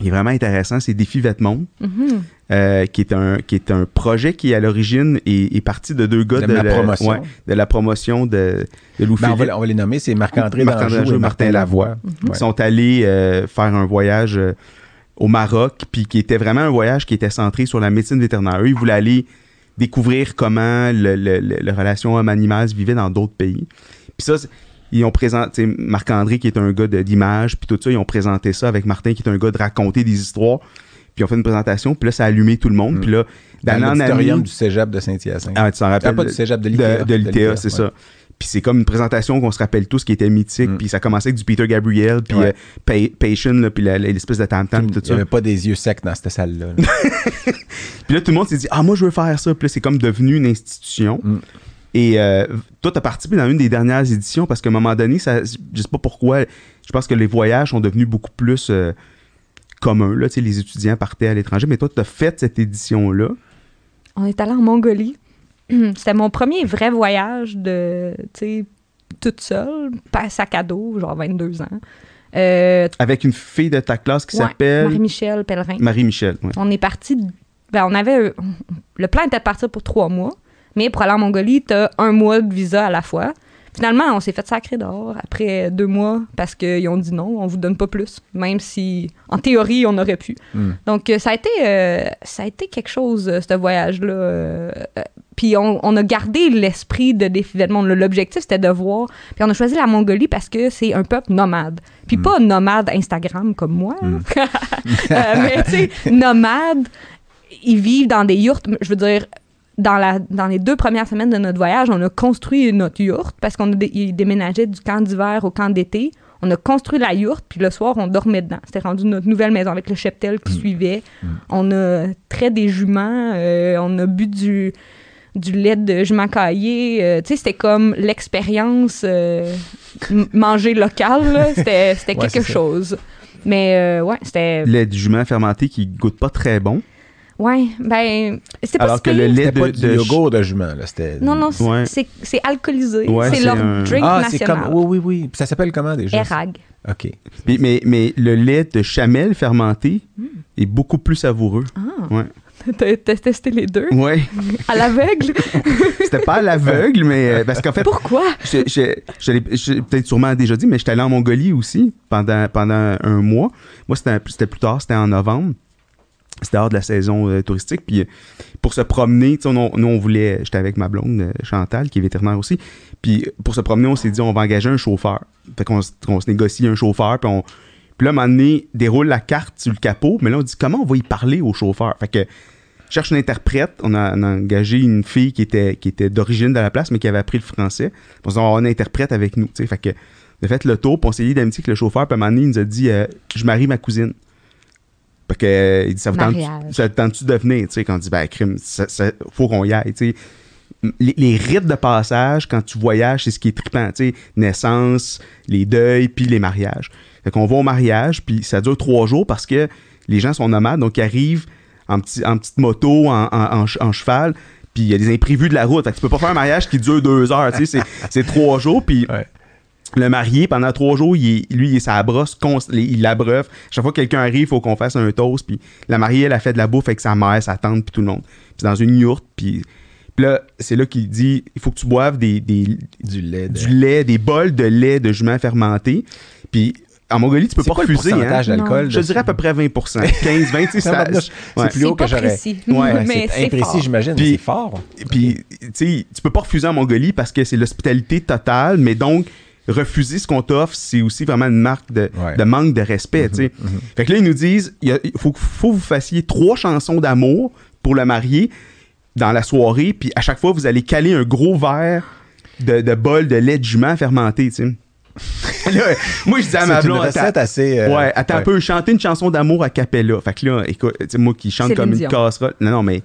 qui est vraiment intéressant. C'est Défi Vêtements, Mhm. euh, qui, est un, qui est un projet qui, à l'origine, est, est parti de deux gars De la- promotion. ouais, de la promotion de, de Louis Ben, on, va, on va les nommer, c'est Marc-André Marc-André Danjou Danjou et et Martin Martin Lavoie. Ils Ouais. sont allés euh, faire un voyage euh, au Maroc, puis qui était vraiment un voyage qui était centré sur la médecine vétérinaire. Eux, ils voulaient aller découvrir comment le, le- le- la relation homme-animal se vivait dans d'autres pays. Puis ça, ils ont présenté, Marc-André, qui est un gars d'image, puis tout ça, ils ont présenté ça avec Martin, qui est un gars de raconter des histoires. Puis ils ont fait une présentation, puis là, ça a allumé tout le monde. Mm. Puis là, Dans en l'auditorium du cégep de Saint-Hyacinthe. Ah, tu t'en rappelles? Ah, pas du cégep de l'ITA. De, de l'ITA, c'est ça. Puis c'est comme une présentation qu'on se rappelle tous qui était mythique. Mm. Puis ça commençait avec du Peter Gabriel, puis Ouais. euh, Pa- Patient, là, puis l'espèce de tam-tam, Il puis tout n'y ça. avait pas des yeux secs dans cette salle-là. là. Puis là, tout le monde s'est dit Ah, moi, je veux faire ça. Puis là, c'est comme devenu une institution. Mm. Et euh, toi, tu as participé dans une des dernières éditions parce qu'à un moment donné, ça, je sais pas pourquoi, je pense que les voyages sont devenus beaucoup plus euh, communs. Là, Tu sais, les étudiants partaient à l'étranger, mais toi, tu as fait cette édition-là. On est allé en Mongolie. C'était mon premier vrai voyage de, tu sais, toute seule, pas sac à dos, genre 22 ans. Euh, avec une fille de ta classe qui ouais, s'appelle Marie-Michel Pellerin. Marie-Michel. ouais. On est parti. Ben, on avait. Le plan était de partir pour trois mois, mais pour aller en Mongolie, t'as un mois de visa à la fois. Finalement, on s'est fait sacrer dehors après deux mois parce qu'ils ont dit non, on vous donne pas plus, même si, en théorie, on aurait pu. Mm. Donc, euh, ça a été, euh, ça a été quelque chose, ce voyage-là. Euh, puis on, on a gardé l'esprit de défi le monde. L'objectif, c'était de voir. Puis on a choisi la Mongolie parce que c'est un peuple nomade. Puis pas nomade Instagram comme moi. là. Euh, mais tu sais, nomade, ils vivent dans des yurts. Je veux dire, dans, la, dans les deux premières semaines de notre voyage, on a construit notre yourte parce qu'on a dé- ils déménageaient du camp d'hiver au camp d'été. On a construit la yourte, puis le soir, on dormait dedans. C'était rendu notre nouvelle maison avec le cheptel qui suivait. On a trait des juments, euh, on a bu du, du lait de jument caillé. euh, tu sais, c'était comme l'expérience euh, manger local. là. C'était c'était Ouais, quelque chose. Mais euh, ouais, c'était. lait du jument fermenté qui goûte pas très bon. Ouais, ben. C'était pas Alors que le lait C'était de, pas du de- yogourt de jument. Là. C'était... Non, non, c'est Ouais. c'est- c'est alcoolisé. Ouais, c'est c'est leur un- drink Ah, c'est national. comme. Oui, oui, oui. Puis ça s'appelle comment déjà? Erag. OK. Puis- mais, mais le lait de chamel fermenté est beaucoup plus savoureux. Ah, Ouais. t'as testé les deux? Ouais. à l'aveugle? C'était pas à l'aveugle, mais euh, parce qu'en fait, Pourquoi? je, je, je l'ai je l'ai peut-être sûrement déjà dit, mais j'étais allé en Mongolie aussi pendant, pendant un mois. Moi, c'était plus tard, c'était en novembre. C'était hors de la saison euh, touristique. Puis euh, pour se promener, nous, on voulait, j'étais avec ma blonde, euh, Chantal, qui est vétérinaire aussi. Puis pour se promener, on s'est dit, on va engager un chauffeur. Fait qu'on se- on se négocie un chauffeur, puis on. Puis là, à un moment donné, déroule la carte sur le capot, mais là, on dit comment on va y parler au chauffeur? Fait que cherche une interprète. On a, on a engagé une fille qui était, qui était d'origine de la place, mais qui avait appris le français. On s'est dit, on interprète avec nous. Fait que, a fait le tour, puis on s'est lié d'amitié avec le chauffeur. Puis à un moment donné, il nous a dit euh, Je marie ma cousine. Fait que, euh, il dit Ça vous tente- ça te tente-tu de venir Quand on dit Ben, crime, ça, ça- faut qu'on y aille. Les, les rites de passage, quand tu voyages, c'est ce qui est trippant. Naissance, les deuils, puis les mariages. Fait qu'on va au mariage, puis ça dure trois jours parce que les gens sont nomades, donc ils arrivent en, petit, en petite moto, en, en- en ch- en cheval, puis il y a des imprévus de la route. Fait que tu peux pas faire un mariage qui dure deux heures, tu sais, c'est- trois jours, puis Ouais. le marié, pendant trois jours, il est- lui, il est sa brosse, il l'abreuve. Chaque fois que quelqu'un arrive, il faut qu'on fasse un toast, puis la mariée, elle a fait de la bouffe avec sa mère, sa tante, puis tout le monde. Puis dans une yourte, puis... Puis là, c'est là qu'il dit, il faut que tu boives des, des- Du lait. De... du lait, des bols de lait de jument fermenté. Puis en Mongolie, tu peux pas quoi le refuser. Hein? pourcentage d'alcool? Je dirais à peu près 20% 15, 20, tu sais, ça- Tabarnouche, ouais. C'est plus haut que j'aurais. précis. Ouais, mais c'est c'est imprécis, fort. j'imagine. Puis- C'est fort. Puis, tu sais, tu peux pas refuser en Mongolie parce que c'est l'hospitalité totale, mais donc, refuser ce qu'on t'offre, c'est aussi vraiment une marque de, Ouais. de manque de respect, tu sais. Fait que là, ils nous disent, il faut, faut que vous fassiez trois chansons d'amour pour le marié dans la soirée, puis à chaque fois, vous allez caler un gros verre de, de bol de lait de jument fermenté, tu sais. Là, moi, je dis à ma C'est une blonde, recette assez. euh, ouais, attends un peu, chanter une chanson d'amour à capella. Fait que là, écoute, moi qui chante comme une casserole. Non, non, mais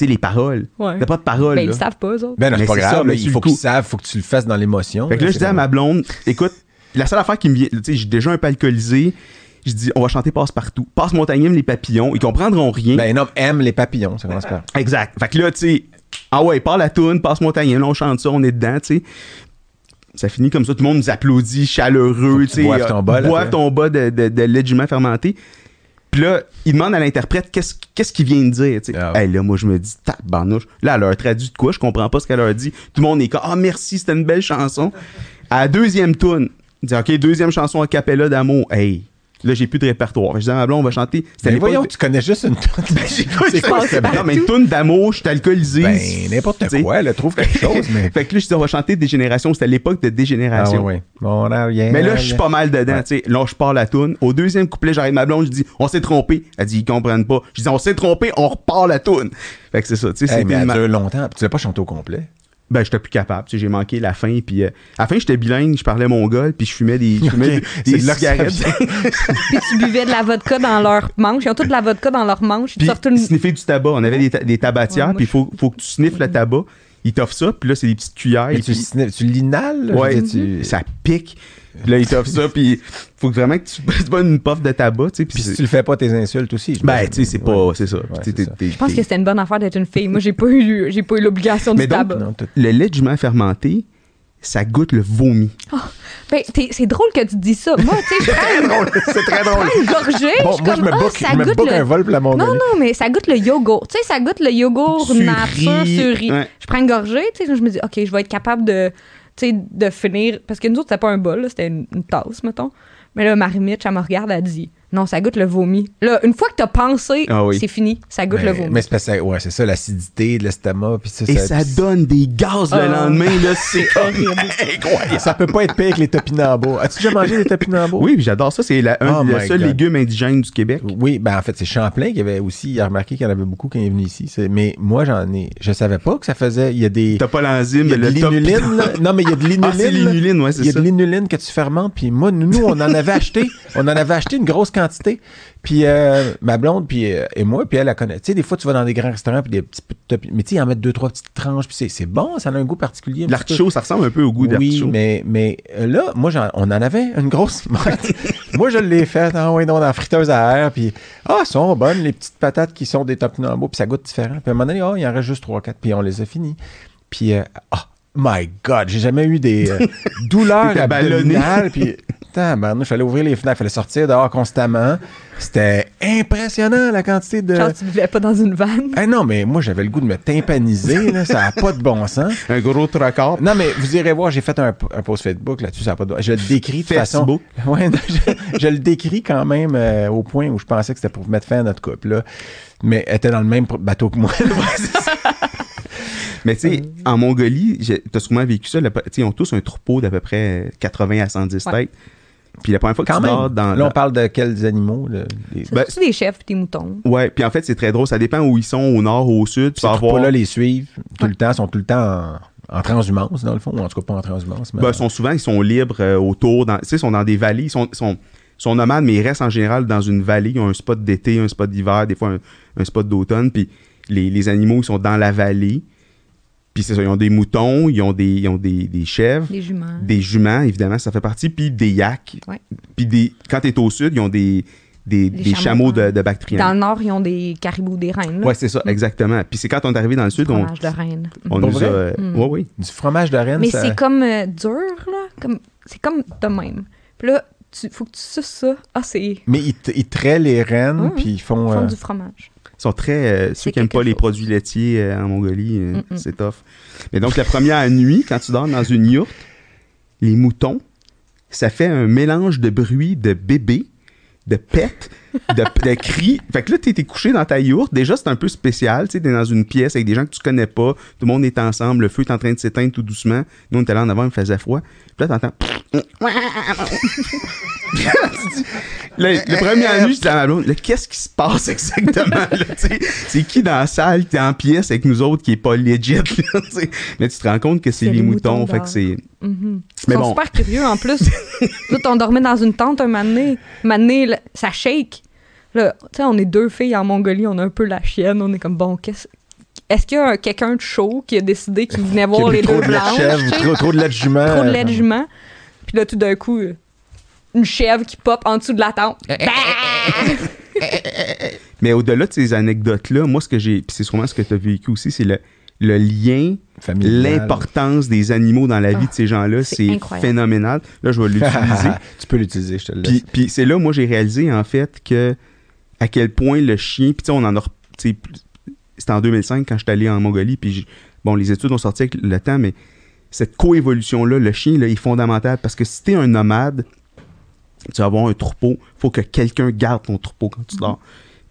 sais, les paroles. Ouais. T'as pas de paroles. Ben, ils savent pas, eux autres. Ben non, c'est Mais pas grave. ça, là, mais il faut qu'ils savent, faut que tu le fasses dans l'émotion. Fait que là, je dis à ma blonde, écoute, la seule affaire qui me vient, tu sais, j'ai déjà un peu alcoolisé. Je dis, on va chanter passe-partout. Passe montagnème, les papillons. Ils comprendront rien. Ben non, aime les papillons, ça commence par. Exact. Fait que là, tu sais, ah ouais, parle la toune, passe montagnème, là, on chante ça, on est dedans, tu sais. Ça finit comme ça, tout le monde nous applaudit, chaleureux, tu sais. ton Boive bas de, de, de lait de jument fermenté. Puis là, il demande à l'interprète qu'est-ce qu'est-ce qu'il vient de dire, tu sais. Ah ouais. Hey, là, moi, je me dis, tabarnouche. Là, elle leur traduit de quoi, je comprends pas ce qu'elle leur dit. Tout le monde est comme, ah, merci, c'était une belle chanson. À la deuxième toune, il dit, OK, deuxième chanson a cappella d'amour. Hey, là, j'ai plus de répertoire. Je dis à ma blonde, on va chanter. Mais voyons, tu connais juste une C'est quoi ce non, mais une toune d'amour, je suis alcoolisé. Ben, n'importe quoi, là, trouve quelque chose, mais. Fait que là, je dis, on va chanter Dégénération. C'était l'époque de Ah, Dégénération. ouais, ouais. Bon, on a rien. Mais là, je suis pas mal dedans, Ouais. tu sais. Là, je pars la toune. Au deuxième couplet, j'arrive ma blonde, je dis, on s'est trompé. Elle dit, ils comprennent pas. Je dis, on s'est trompé, on repart la toune. Fait que c'est ça, tu sais. C'était mais longtemps. Tu l'as pas chanté au complet? Ben, j'étais plus capable. Tu sais, j'ai manqué la fin. Puis, euh, à la fin, j'étais bilingue, je parlais mongol, puis je fumais des, je fumais des, des cigarettes. Puis tu buvais de la vodka dans leur manche. Ils ont toute de la vodka dans leur manche. Puis, sortent une... sniffer du tabac. On avait des, ta- des tabatières, Ouais, puis il faut, faut que tu sniffes le tabac. Ils t'offrent ça, puis là, c'est des petites cuillères. Mais et tu, puis- sniffes- tu l'inhales, là, Ouais, tu- ça pique. Puis là, ils t'offrent ça, puis faut vraiment que tu bois une puff de tabac, tu sais. Puis Puis si tu le fais pas, tes insultes aussi. Ben, tu sais, c'est pas. Ouais. C'est ça. Ouais, Je pense que c'était une bonne affaire d'être une fille. Moi, j'ai pas eu, j'ai pas eu l'obligation du tabac. Le lait de jument fermenté, ça goûte le vomi. Ben, t'es- c'est drôle que tu dis ça. Moi, tu sais, je prends une, drôle, c'est très je drôle. prends une gorgée. Bon, je moi, je me ah, book, ça je me goûte book le... un vol pour la Non, non, mais ça goûte le yogourt. Tu sais, ça goûte le yogourt nature sur riz. Ouais. Je prends une gorgée, tu sais, je me dis, OK, je vais être capable de, tu sais, de finir. Parce que nous autres, c'était pas un bol, c'était une, une tasse, mettons. Mais là, Marie Mitch, elle me regarde, elle dit, non, ça goûte le vomi. Là, une fois que t'as pensé, Ah oui. c'est fini, ça goûte le vomi. mais c'est parce que, ouais, c'est ça, l'acidité de l'estomac. Puis ça, Et ça donne des gaz le Ah. lendemain, là. C'est horrible. Et ça peut pas être pire que les topinambours. As-tu déjà mangé des topinambours? Oui, j'adore ça. C'est la- un, Oh le my seul God. légume indigène du Québec. Oui, ben en fait, c'est Champlain qui avait aussi, il a remarqué qu'il y en avait beaucoup quand il est venu ici. C'est- Mais moi, j'en ai. Je savais pas que ça faisait. Il y a des. T'as pas l'enzyme, Il y a de le top- l'inuline, là. Non, mais il y a de l'inuline. Ah, c'est là. l'inuline, ouais, Il y c'est a ça. de l'inuline que tu fermentes. Puis moi, nous, nous, on en avait acheté. On en avait acheté une grosse quantité. Puis euh, ma blonde puis, euh, et moi, puis elle, elle connaît. Tu sais, des fois, tu vas dans des grands restaurants, puis des petits Mais tu sais, ils en mettent deux, trois petites tranches. Puis c'est- bon, ça a un goût particulier. L'artichaut, ça ressemble un peu au goût Oui, d'artichaut. mais, mais euh, là, moi, j'en- on en avait une grosse moi, je l'ai fait, ah oui, dans la friteuse à air, puis ah, elles sont bonnes, les petites patates qui sont des topinambours, puis ça goûte différent. Puis à un moment donné, ah, il en reste juste 3-4, puis on les a finis. Puis, euh, ah, my God, j'ai jamais eu des euh, douleurs abdominales, puis... Tabarnouche, il fallait ouvrir les fenêtres, il fallait sortir dehors constamment. C'était impressionnant la quantité de. Genre, tu vivais pas dans une vanne. Ah non, mais moi, j'avais le goût de me tympaniser, là, ça n'a pas de bon sens. Un gros trocard. Non, mais vous irez voir, j'ai fait un, un post Facebook là-dessus, ça a pas de... Je le décris de façon... Facebook. Ouais, non, je, je le décris quand même euh, au point où je pensais que c'était pour mettre fin à notre couple, là. Mais elle était dans le même bateau que moi. Mais tu sais, en Mongolie, t'as sûrement vécu ça. là, tu sais, ils ont tous un troupeau d'à peu près 80 à 110 Ouais. têtes. Puis la première fois que quand tu même. dors dans. Là, on parle de quels animaux? là, les... C'est Ben, surtout des chefs et des moutons. Ouais, puis en fait, c'est très drôle. Ça dépend où ils sont, au nord, au sud. Tu Ces vas avoir. troupeaux-là les suivent tout le temps, sont tout le temps en, en transhumance, dans le fond. ou En tout cas, pas en transhumance, mais... Ben, ils sont souvent, ils sont libres euh, autour. dans- Tu sais, ils sont dans des vallées. Ils sont, ils sont, nomades, mais ils restent en général dans une vallée. Ils ont un spot d'été, un spot d'hiver, des fois un, un spot d'automne. Puis les, les animaux, ils sont dans la vallée. Puis c'est ça, ils ont des moutons, ils ont des, ils ont des, des chèvres, Des juments. des juments, évidemment, ça fait partie. Puis des yaks. Ouais. Puis des, quand t'es au sud, ils ont des, des, chameaux, chameaux de, de Bactriane. Dans le nord, ils ont des caribous, des reines. là. Ouais, c'est ça, exactement. Puis c'est quand on est arrivé dans le sud, on, Fromage de reine. on Pour nous vrai? a. Ouais, oui. Du fromage de reine, Mais ça... c'est comme euh, dur, là. Comme, c'est comme de même. Puis là, il faut que tu suces ça. Ah, c'est. Ils Mais ils, ils traient les rennes, puis ils font... font euh, du fromage. Sont très. euh, ceux qui n'aiment pas les produits laitiers euh, en Mongolie, euh, c'est tough. Mais donc, la première nuit, quand tu dors dans une yourte, les moutons, ça fait un mélange de bruits de bébés, de pets, de, de cris. Fait que là, t'es couché dans ta yourte. Déjà, c'est un peu spécial. Tu sais, t'es dans une pièce avec des gens que tu connais pas. Tout le monde est ensemble. Le feu est en train de s'éteindre tout doucement. Nous, on était là en avant, il faisait froid. Puis là, t'entends. Le, le premier nuit, je dis à ma blonde, qu'est-ce qui se passe exactement? là, tu sais? c'est qui dans la salle qui est en pièce avec nous autres qui est pas legit? là? Mais tu te rends compte que c'est les, moutons. fait que c'est. Mhm. Mais sont bon. super curieux en plus. Nous, on dormait dans une tente un donné, là, ça shake. Là, tu sais, on est deux filles en Mongolie, on a un peu la chienne. On est comme, bon, qu'est-ce. est-ce qu'il y a un- quelqu'un de chaud qui a décidé qu'il venait voir les trop deux de de blanches? sais? trop, trop de lait de jument. trop de lait de jument. Puis là, tout d'un coup, une chèvre qui pop en dessous de la tente. Eh, Bah! Mais au-delà de ces anecdotes-là, moi, ce que j'ai. Puis c'est sûrement ce que tu as vécu aussi, c'est le, le lien, l'importance des animaux dans la vie Ah, de ces gens-là. c'est phénoménal. Là, je vais l'utiliser. tu peux l'utiliser, je te le laisse. Puis, puis c'est là, moi, j'ai réalisé, en fait, que à quel point le chien. Puis, tu sais, on en a. C'était en 2005 quand j'étais allé en Mongolie. Puis, bon, les études ont sorti avec le temps, mais cette coévolution-là, le chien, là, est fondamental. Parce que si t'es un nomade, tu vas avoir un troupeau, faut que quelqu'un garde ton troupeau quand tu dors.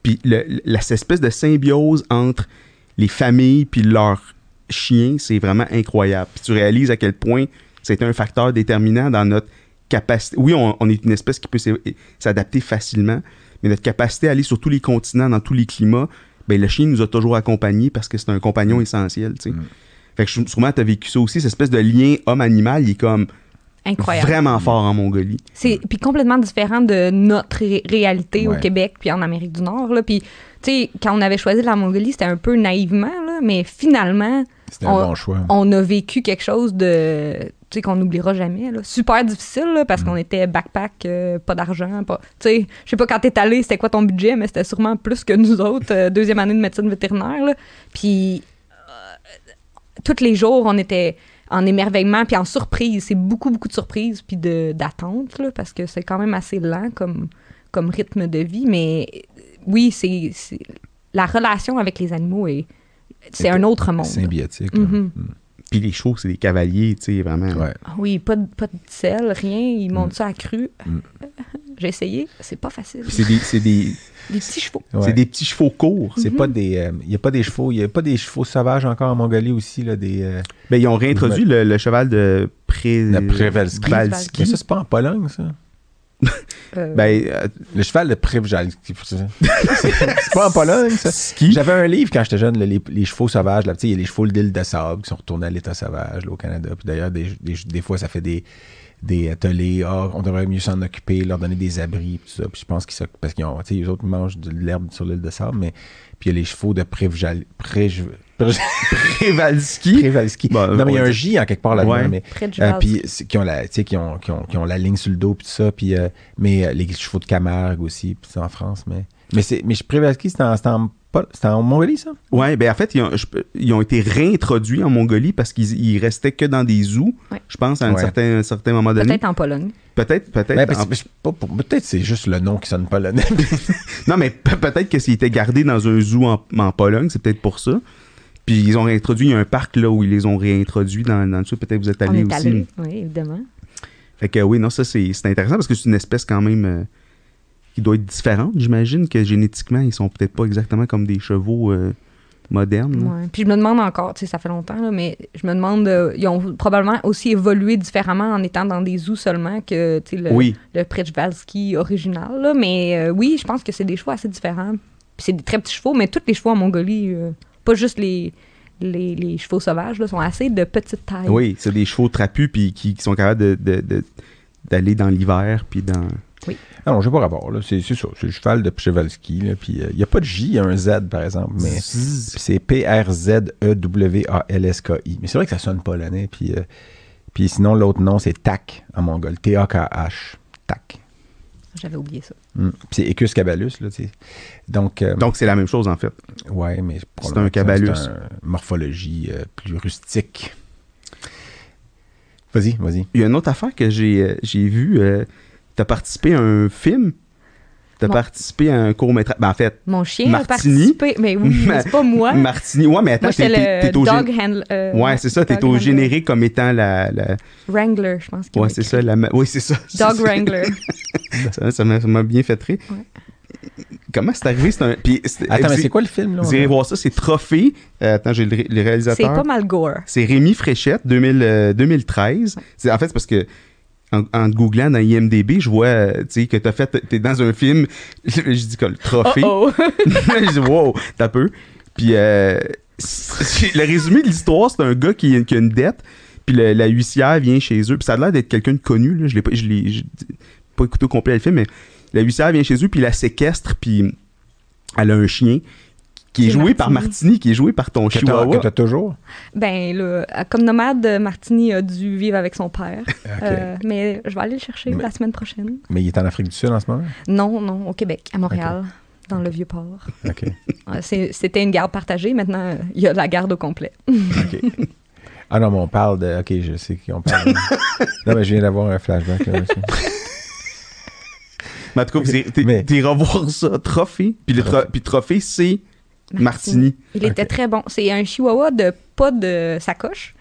Puis, le- la, cette espèce de symbiose entre les familles puis leurs chiens, c'est vraiment incroyable. Puis, tu réalises à quel point c'est un facteur déterminant dans notre capacité. Oui, on, on est une espèce qui peut s'adapter facilement, mais notre capacité à aller sur tous les continents, dans tous les climats, ben, le chien nous a toujours accompagnés parce que c'est un compagnon essentiel. tu sais. Mm. Fait que je- sûrement, tu as vécu ça aussi, cette espèce de lien homme-animal, il est comme Incroyable. vraiment fort en Mongolie. C'est puis complètement différent de notre ré- réalité au. Québec puis en Amérique du Nord là. Puis tu sais quand on avait choisi la Mongolie, c'était un peu naïvement là, mais finalement C'était un on- bon choix. on a vécu quelque chose de sais qu'on n'oubliera jamais là. super difficile là, Mm. parce qu'on était backpack euh, pas d'argent pas tu sais je sais pas quand t'es allé c'était quoi ton budget mais c'était sûrement plus que nous autres euh, deuxième année de médecine vétérinaire là. puis euh, tous les jours on était en émerveillement puis en surprise c'est beaucoup beaucoup de surprises puis d'attente parce que c'est quand même assez lent comme comme rythme de vie mais oui c'est la relation avec les animaux est c'est un autre monde Symbiotique. Puis les chevaux, c'est des cavaliers, tu sais, vraiment. Ouais. Ah Oui, pas de, pas de sel, rien. Ils montent ça à cru. Mm. J'ai essayé. C'est pas facile. C'est des, c'est des, Des petits chevaux. Ouais. c'est des petits chevaux courts. C'est pas des. Il n'y a pas des chevaux. Il y a pas des chevaux sauvages encore en Mongolie aussi, là, des. euh, Ben, ils ont réintroduit le, le cheval de Pré... La Przewalski. Valski. Mais ça, c'est pas en Pologne, ça? Euh, Ben, euh, Le cheval de Przewalski. c'est c'est pas en Pologne, ça. J'avais un livre quand j'étais jeune, là, les, les chevaux sauvages. Là, il y a les chevaux d'île de sable qui sont retournés à l'état sauvage là, au Canada. Puis d'ailleurs, des, des, des fois, ça fait des, des ateliers. Ah, on devrait mieux s'en occuper, leur donner des abris, puis tout ça. Puis je pense qu'ils s'occupent- parce qu'ils ont, tu sais, les autres mangent de l'herbe sur l'île de sable, mais puis il y a les chevaux de Pré- Prévalski. Bon, non, mais il y a un J en quelque part là-dedans, Ouais. mais euh, puis qui ont la, tu sais, qui ont, qui ont, qui ont la ligne sur le dos puis tout ça, puis euh, mais euh, les chevaux de Camargue aussi, puis c'est en France, mais mais c'est mais Przewalski c'était en, en, c'était en Mongolie ça? Ouais, ben en fait, ils ont, je- ils ont été réintroduits en Mongolie parce qu'ils ils restaient que dans des zoos, Ouais. je pense, à un, Ouais. certain, un certain moment donné. Peut-être en Pologne. Peut-être, peut-être. Ben, en- peut-être c'est juste le nom qui sonne polonais. Non, mais pe- peut-être que s'ils étaient gardés dans un zoo en, en Pologne, c'est peut-être pour ça. Puis ils ont réintroduit, il y a un parc là où ils les ont réintroduits dans, dans le zoo. Peut-être vous êtes On allé est aussi. allé. Oui, évidemment. Fait que oui, non, ça c'est c'est intéressant parce que c'est une espèce quand même euh, qui doit être différente. J'imagine que génétiquement, ils sont peut-être pas exactement comme des chevaux euh, modernes. Ouais. Puis je me demande encore, tu sais, ça fait longtemps, là, mais je me demande, euh, ils ont probablement aussi évolué différemment en étant dans des zoos seulement que tu sais, le, Oui, le original. Là. Mais euh, oui, je pense que c'est des chevaux assez différents. Puis c'est des très petits chevaux, mais tous les chevaux en Mongolie, pas juste les, les, les chevaux sauvages, là, sont assez de petite taille. oui, c'est des chevaux trapus puis qui, qui sont capables de- de- de- d'aller dans l'hiver puis dans. Ah non, j'ai pas rapport c'est c'est ça, c'est le cheval de Przewalski puis il y a pas de J, il y a un Z par exemple, mais c'est P R Z E W A L S K I. Mais c'est vrai que ça sonne polonais puis euh, puis sinon l'autre nom c'est TAK en mongol, T A K H. TAK. J'avais oublié ça. Mm. Puis c'est Ecus cabalus là, tu sais. Donc euh, Donc c'est la même chose en fait. ouais, mais C'est un cabalus. C'est une morphologie euh, plus rustique. Vas-y, vas-y. Il y a une autre affaire que j'ai euh, j'ai vue. T'as participé à un film? T'as Bon. participé à un court métrage. Ben, en fait, Mon chien a Martini. participé. Mais oui, mais c'est pas moi. Martini. Ouais, mais attends, t'es au dog handler. euh, Ouais, c'est ça, t'es au handler. générique comme étant la. la- Wrangler, je pense. qu'il Ouais, c'est ça. La... Oui, c'est ça. Dog Wrangler. Ça m'a bien fait rire. Comment c'est arrivé? C'est un. Puis, Attends, mais c'est quoi le film là Vous irez voir ça, c'est Trophée. Euh, attends, j'ai le, ré- le C'est réalisateur. pas mal gore. C'est Rémi Fréchette, 2000, euh, 2013. C'est- En fait, c'est parce que en, en te googlant dans IMDB, je vois euh, que t'as fait, t'es dans un film, je dis que le trophée. Oh oh. je dis wow, t'as peu. Puis euh, le résumé de l'histoire, c'est un gars qui, qui a une dette, puis le- la huissière vient chez eux, puis ça a l'air d'être quelqu'un de connu, là, je l'ai pas, je l'ai pas écouté au complet le film, mais la huissière vient chez eux, puis la séquestre, puis elle a un chien Qui est joué par Martini. Qui est joué par ton Que chihuahua. que t'as toujours? Ben, là, comme nomade, Martini a dû vivre avec son père. Euh, mais je vais aller le chercher Mais- la semaine prochaine. Mais il est en Afrique du Sud en ce moment? Non, non, au Québec, à Montréal, dans le Vieux-Port. C'était une garde partagée. Maintenant, il y a la garde au complet. OK. Ah non, mais on parle de. OK, je sais qui on parle. non, mais je viens d'avoir un flashback. Là. Mais en tout cas, vous irez- t'es- Mais- t'iras voir ça, Trophée. Puis le tro- puis Trophée, c'est Martini. Il était très bon. C'est un chihuahua de pas de sacoche.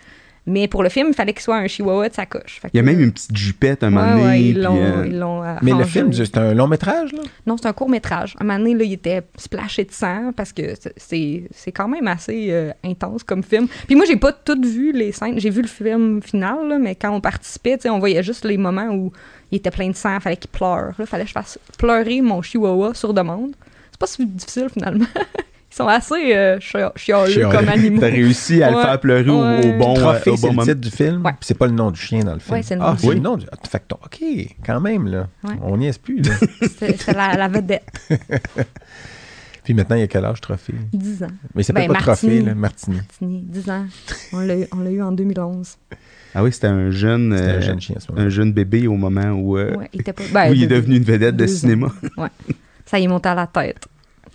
Mais pour le film, il fallait qu'il soit un chihuahua de sacoche. Il y a même une petite jupette un Ouais, moment donné. ouais, ils puis, l'ont euh, ils l'ont, euh, mais le film, c'est un long métrage, là? Non, c'est un court métrage. Un moment donné, là, il était splashé de sang parce que c'est- c'est quand même assez euh, intense comme film. Puis moi, j'ai pas tout vu les scènes. J'ai vu le film final, là, mais quand on participait, tu sais, on voyait juste les moments où il était plein de sang, fallait qu'il pleure. Là, fallait que je fasse pleurer mon chihuahua sur demande. C'est pas si difficile finalement. Ils sont assez euh, chialeux comme animaux. T'as réussi à le Ouais. faire pleurer au- Ouais. au, bon, euh, Trophée, au c'est bon le moment. titre du film. Ouais. puis C'est pas le nom du chien dans le film. Ouais, c'est le nom ah, du c'est chien. le nom du. ah, fait que OK, quand même, là. Ouais. On n'y est plus, là. C'est c'est la, la vedette. Puis maintenant, il y a quel âge, Trophée? 10 ans. Mais s'appelle Ben, pas Trophée, Martini. là, Martini. Martini, 10 ans. On l'a eu- en 2011. Ah oui, c'était un jeune, C'était euh, un jeune chien un jeune bébé au moment où, euh, Ouais, il était pas. ben, où il est de- devenu une vedette de cinéma. Ça y est monté à la tête.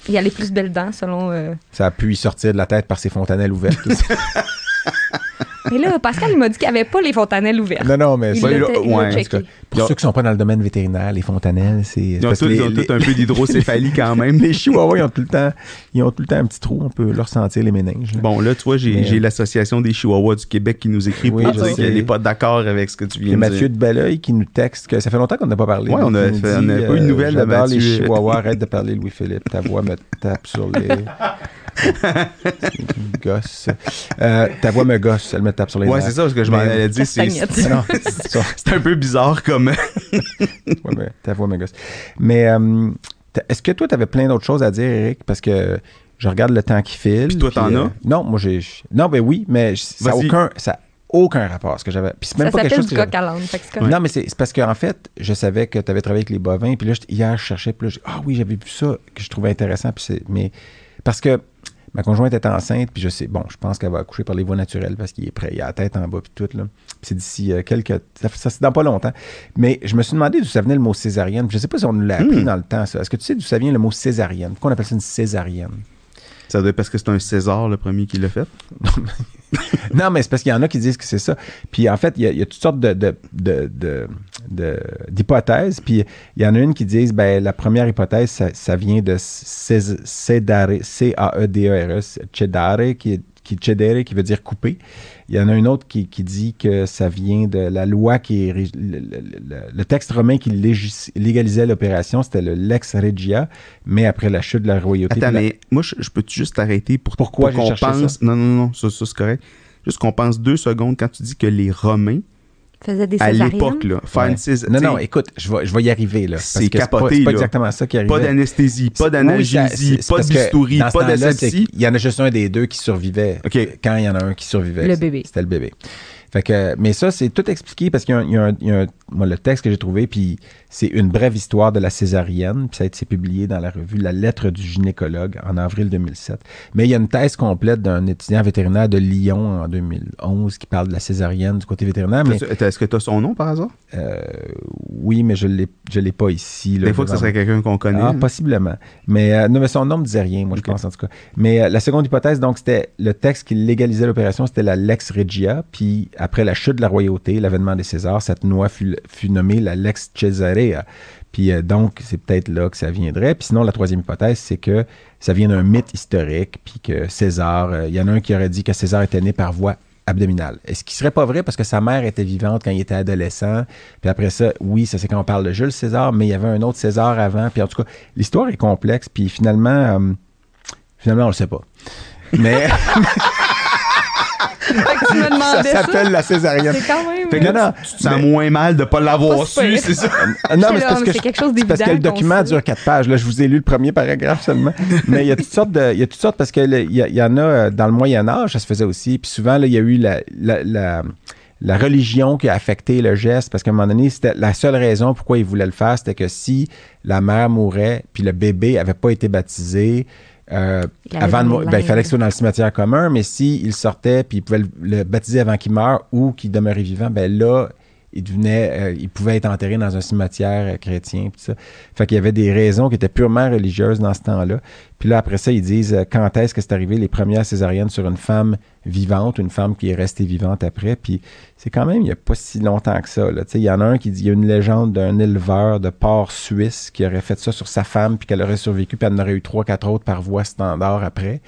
Il a les plus belles dents selon. euh, Ça a pu y sortir de la tête par ses fontanelles ouvertes. Mais là, Pascal, il m'a dit qu'il n'y avait pas les fontanelles ouvertes. non, non, mais Il ouais, cas. pour ceux qui sont pas dans le domaine vétérinaire, les fontanelles, c'est. Ils ont, tous, les- ils ont les- tous un peu d'hydrocéphalie quand même. Les chihuahuas, ils ont tout le temps, ils ont tout le temps un petit trou, on peut leur sentir les méninges. là. Bon, là, tu vois, j'ai Mais, euh, l'Association des Chihuahuas du Québec qui nous écrit Oui, pour dire qu'elle n'est pas d'accord avec ce que tu Il y viens a de Mathieu dire. de Belleuil qui nous texte que ça fait longtemps qu'on n'a pas parlé. Ouais, on a Qui nous fait- on a dit, pas eu de nouvelles de les Mathieu. chihuahuas, arrête de parler Louis-Philippe. Ta voix me tape sur les. gosse. Euh, ta voix me gosse, elle me tape sur les Ouais, nerfs. c'est ça, parce que je m'en allais dire. C'est un peu bizarre comme. Ouais, mais ta voix me gosse. Mais euh, est-ce que toi, tu avais plein d'autres choses à dire, Eric? Parce que je regarde le temps qui file. Puis toi, t'en as? Non, moi, j'ai. Non, ben oui, mais ça n'a aucun, ça aucun rapport à ce que j'avais. Puis c'est même Ça pas quelque chose du que coq à l'âne. Non, mais c'est parce qu'en fait, je savais que tu avais travaillé avec les bovins. Puis là, hier, je cherchais. Puis là, j'ai- ah oui, j'avais vu ça que je trouvais intéressant. Puis c'est- mais parce que ma conjointe est enceinte. Puis je sais, bon, je pense qu'elle va accoucher par les voies naturelles parce qu'il est prêt. Il a la tête en bas. Puis tout. Là. Puis c'est d'ici euh, quelques. Ça, ça, c'est dans pas longtemps. Mais je me suis demandé d'où ça venait le mot césarienne. Puis je sais pas si on nous l'a appris Hmm. dans le temps, ça. Est-ce que tu sais d'où ça vient le mot césarienne? Pourquoi on appelle ça une césarienne? Ça doit être parce que c'est un César, le premier qui l'a fait. Non, mais c'est parce qu'il y en a qui disent que c'est ça. Puis en fait, il y a, il y a toutes sortes de- de- de- d'hypothèses. Puis il y en a une qui disent, ben, la première hypothèse, ça, ça vient de cédare, C-A-E-D-E-R-E, cedare, qui est qui, cedere, qui veut dire couper. Il y en a une autre qui, qui dit que ça vient de la loi qui Le, le- le- texte romain qui légis- légalisait l'opération, c'était le lex regia, mais après la chute de la royauté... Attends, la- mais moi, je, je peux juste t'arrêter pour, Pourquoi pour qu'on pense? Non, non, non, ça, ça, c'est correct. Juste qu'on pense deux secondes quand tu dis que les Romains, faisait des à l'époque, là, faire Ouais. une cés- Non, non, écoute, je vais, je vais y arriver. là. C'est capoté, C'est pas, exactement ça qui arrive. pas d'anesthésie, pas d'analgésie, pas de bistouri, pas d'asepsie. Il y en a juste un des deux qui survivait. OK. Quand il y en a un qui survivait. Le bébé. C'était le bébé. Fait que, mais ça, c'est tout expliqué parce qu'il y a, un- il y a un- il y a un- moi, le texte que j'ai trouvé, puis c'est une brève histoire de la césarienne, puis ça a été publié dans la revue La lettre du gynécologue en avril 2007. Mais il y a une thèse complète d'un étudiant vétérinaire de Lyon en 2011 qui parle de la césarienne du côté vétérinaire. Mais, Est-ce que tu as son nom par hasard? euh, oui, mais je l'ai, je l'ai pas ici. là, Des fois que ce serait quelqu'un qu'on connaît. ah, possiblement. Mais, euh, non, mais son nom ne disait rien, moi, Ok. je pense, en tout cas. Mais euh, la seconde hypothèse, donc, c'était le texte qui légalisait l'opération, c'était la Lex Regia. Puis, après la chute de la royauté, l'avènement des Césars, cette loi fut, fut nommée la Lex Cesarea. Puis, euh, donc, c'est peut-être là que ça viendrait. Puis, sinon, la troisième hypothèse, c'est que ça vient d'un mythe historique. Puis que César, euh, il y en a un qui aurait dit que César était né par voie abdominale. Est-ce qui serait pas vrai parce que sa mère était vivante quand il était adolescent. Puis après ça, oui, ça c'est quand on parle de Jules César, mais il y avait un autre César avant. Puis en tout cas, l'histoire est complexe. Puis finalement, euh, finalement, on le sait pas. Mais tu me ça s'appelle la césarienne. C'est quand même. Fait que Non, là, non, tu te sens moins mal de pas l'avoir su, c'est ça? Ah, Non, mais c'est parce que, je- quelque chose parce que le document sait. dure quatre pages. Là, je vous ai lu le premier paragraphe seulement. mais il y a toutes sortes de, il y a toutes sortes parce que le- il y, y en a euh, dans le Moyen Âge, ça se faisait aussi. Puis souvent, là, il y a eu la, la, la- la religion qui a affecté le geste, parce qu'à un moment donné, c'était la seule raison pourquoi il voulait le faire, c'était que si la mère mourait, puis le bébé avait pas été baptisé, euh, Il avant de ben, il fallait ce soit dans le cimetière commun, mais s'il sortait puis il pouvait le, le baptiser avant qu'il meure ou qu'il demeurait vivant, ben là, euh, il pouvait être enterré dans un cimetière euh, chrétien. Puis ça. Fait qu'il y avait des raisons qui étaient purement religieuses dans ce temps-là. Puis là, après ça, ils disent euh, quand est-ce que c'est arrivé les premières césariennes sur une femme vivante, une femme qui est restée vivante après? Puis c'est quand même, il n'y a pas si longtemps que ça. Il y en a un qui dit, il y a une légende d'un éleveur de porc suisse qui aurait fait ça sur sa femme, puis qu'elle aurait survécu, puis elle en aurait eu trois, quatre autres par voie standard après.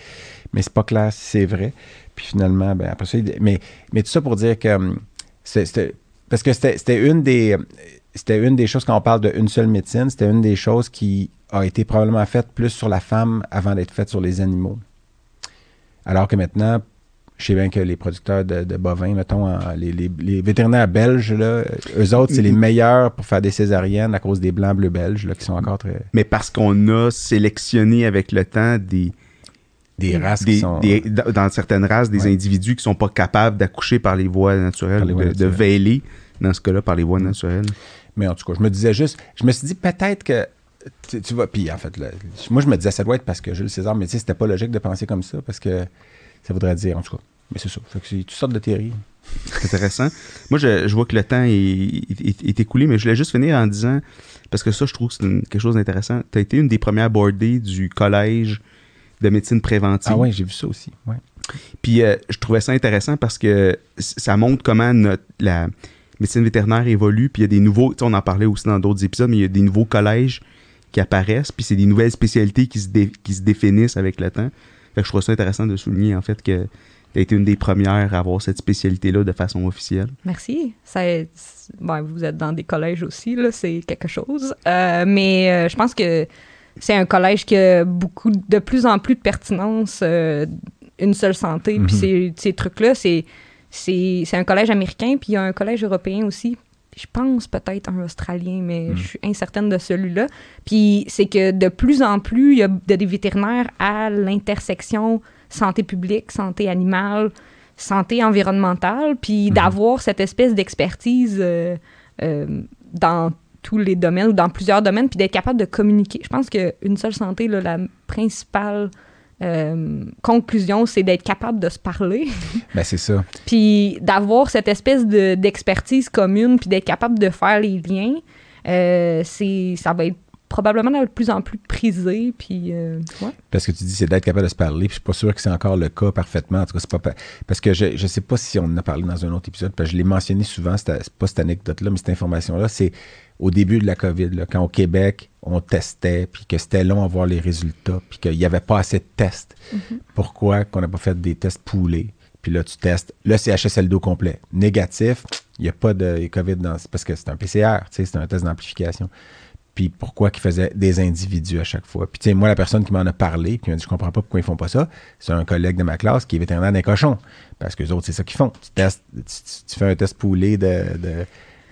Mais c'est pas clair si c'est vrai. Puis finalement, ben, après ça, il- mais, mais tout ça pour dire que hum, c'était- parce que c'était une des c'était une des choses quand on parle d'une seule médecine, c'était une des choses qui a été probablement faite plus sur la femme avant d'être faite sur les animaux. Alors que maintenant, je sais bien que les producteurs de, de bovins, mettons, en- les, les- les vétérinaires belges, là, eux autres, c'est les meilleurs pour faire des césariennes à cause des blancs bleus belges, là, qui sont encore très. Mais parce qu'on a sélectionné avec le temps des, Des races des- qui sont. des- dans certaines races, des Ouais. individus qui sont pas capables d'accoucher par les voies naturelles, Par les voies de, de naturelles. veiler, dans ce cas-là, par les voies naturelles. Mais en tout cas, je me disais juste, je me suis dit peut-être que. Tu, tu vois, puis en fait, là, moi je me disais ça doit être parce que Jules César, mais tu sais, c'était pas logique de penser comme ça parce que ça voudrait dire, en tout cas. Mais c'est ça. Fait que c'est toutes sortes de théories. intéressant. Moi, je, je vois que le temps est, est- est écoulé, mais je voulais juste finir en disant, parce que ça, je trouve que c'est une- quelque chose d'intéressant. Tu as été une des premières boardées du collège de médecine préventive. Ah ouais, j'ai vu ça aussi. Ouais. Puis euh, je trouvais ça intéressant parce que ça montre comment notre, la médecine vétérinaire évolue. Puis il y a des nouveaux, tu sais, on en parlait aussi dans d'autres épisodes, mais il y a des nouveaux collèges qui apparaissent. Puis c'est des nouvelles spécialités qui se, dé- qui se définissent avec le temps. Fait que je trouve ça intéressant de souligner en fait que tu as été une des premières à avoir cette spécialité-là de façon officielle. Merci. Ça, bon, vous êtes dans des collèges aussi, là, c'est quelque chose. Euh, mais euh, je pense que c'est un collège qui a beaucoup, de plus en plus de pertinence, euh, une seule santé. Mhm. Puis ces, ces trucs-là, c'est, c'est, c'est un collège américain, puis il y a un collège européen aussi. Je pense peut-être un Australien, mais Mhm. je suis incertaine de celui-là. Puis c'est que de plus en plus, il y a de- des vétérinaires à l'intersection santé publique, santé animale, santé environnementale, puis Mhm. d'avoir cette espèce d'expertise euh, euh, dans tous les domaines ou dans plusieurs domaines, puis d'être capable de communiquer. Je pense qu'une seule santé, là, la principale euh, conclusion, c'est d'être capable de se parler, Ben c'est ça. puis d'avoir cette espèce de- d'expertise commune, puis d'être capable de faire les liens. Euh, c'est, ça va être probablement de plus en plus prisé, puis euh, ouais. Parce que tu dis c'est d'être capable de se parler, puis je suis pas sûr que c'est encore le cas parfaitement. En tout cas, c'est pas pa- parce que je je sais pas si on en a parlé dans un autre épisode, parce que je l'ai mentionné souvent, c'est pas cette anecdote-là, mais cette information-là, c'est au début de la COVID, là, quand au Québec, on testait, puis que c'était long à voir les résultats, puis qu'il n'y avait pas assez de tests. Pourquoi qu'on n'a pas fait des tests poulés? Puis là, tu testes le CHSLD au complet. Négatif, il n'y a pas de COVID dans... Parce que c'est un PCR, tu sais, c'est un test d'amplification puis pourquoi qu'ils faisaient des individus à chaque fois. Puis tu sais, moi, la personne qui m'en a parlé, qui m'a dit, je comprends pas pourquoi ils font pas ça, c'est un collègue de ma classe qui est vétérinaire des cochons. Parce que les autres, c'est ça qu'ils font. Tu testes, tu, tu- tu fais un test poulé de... de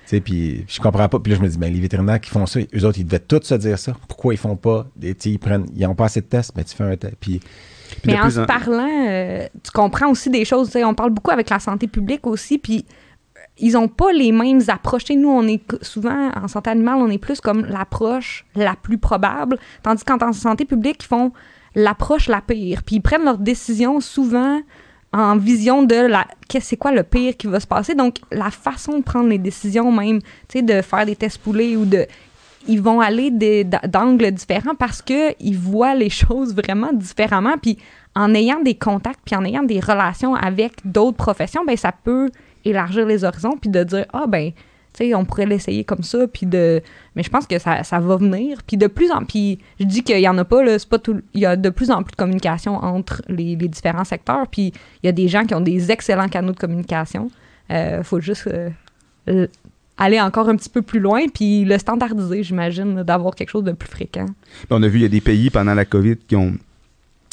tu sais, puis je comprends pas. Puis là, je me dis, ben, les vétérinaires qui font ça, eux autres, ils devaient tous se dire ça. Pourquoi ils font pas des, tu sais, ils prennent, ils ont pas assez de tests, mais tu fais un test. Puis, Puis Mais en se en- parlant, euh, tu comprends aussi des choses. tu sais, On parle beaucoup avec la santé publique aussi, puis ils ont pas les mêmes approches. Nous, on est souvent en santé animale, on est plus comme l'approche la plus probable, tandis qu'en santé publique, ils font l'approche la pire. Puis ils prennent leurs décisions souvent en vision de la qu'est-ce c'est quoi le pire qui va se passer. Donc la façon de prendre les décisions même, tu sais, de faire des tests poulés ou de ils vont aller d'angles différents parce que ils voient les choses vraiment différemment. Puis en ayant des contacts, puis en ayant des relations avec d'autres professions, ben ça peut élargir les horizons, puis de dire ah ben tu sais on pourrait l'essayer comme ça, puis de mais je pense que ça, ça va venir. Puis de plus en puis je dis qu'il y en a pas là, pas tout, il y a de plus en plus de communication entre les, les différents secteurs, puis il y a des gens qui ont des excellents canaux de communication. Euh, faut juste euh, aller encore un petit peu plus loin, puis le standardiser, j'imagine, d'avoir quelque chose de plus fréquent. On a vu, il y a des pays pendant la COVID qui ont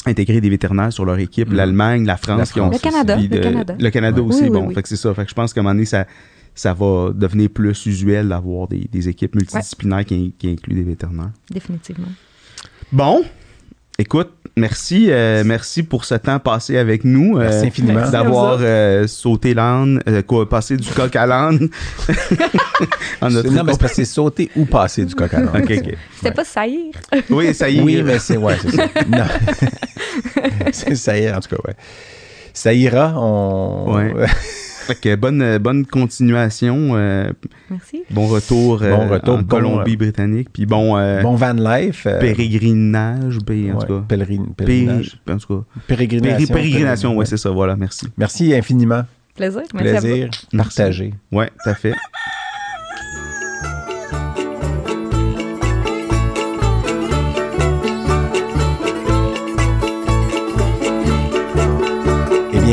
intégré des vétérinaires sur leur équipe. Mhm. L'Allemagne, la France, La qui ont... Le Canada, le Canada. Le Canada Ouais. aussi, Oui, oui, bon. oui. Fait que c'est ça. Fait que je pense qu'à un moment donné, ça, ça va devenir plus usuel d'avoir des, des équipes multidisciplinaires qui, qui incluent des vétérinaires. Définitivement. Bon, écoute, merci, euh, merci pour ce temps passé avec nous. euh, Merci infiniment. Merci. D'avoir euh, sauté l'âne, euh, quoi, passé du coq à l'âne. Non, mais c'est sauter ou passer du coq à l'âne. Ok, ok. C'était pas saillir. Oui, ça y est. Oui, mais c'est ouais, c'est ça. Non. c'est ça y est, en tout cas, ouais. Ça ira, on. Ouais. Fait que bonne, euh, bonne continuation. euh, Merci. bon retour, euh, Bon retour, en bon, Colombie-Britannique. Puis bon, euh, Bon van life. euh, pérégrinage, ben, en ouais, tout cas. pèlerin- Péri- pèlerinage. en tout cas. Pérégrination. Péri- pérégrination, pèlerin- ouais, c'est ça, voilà, merci. Merci infiniment. Plaisir. Merci à vous. Plaisir. Partagé. Ouais, tout à fait.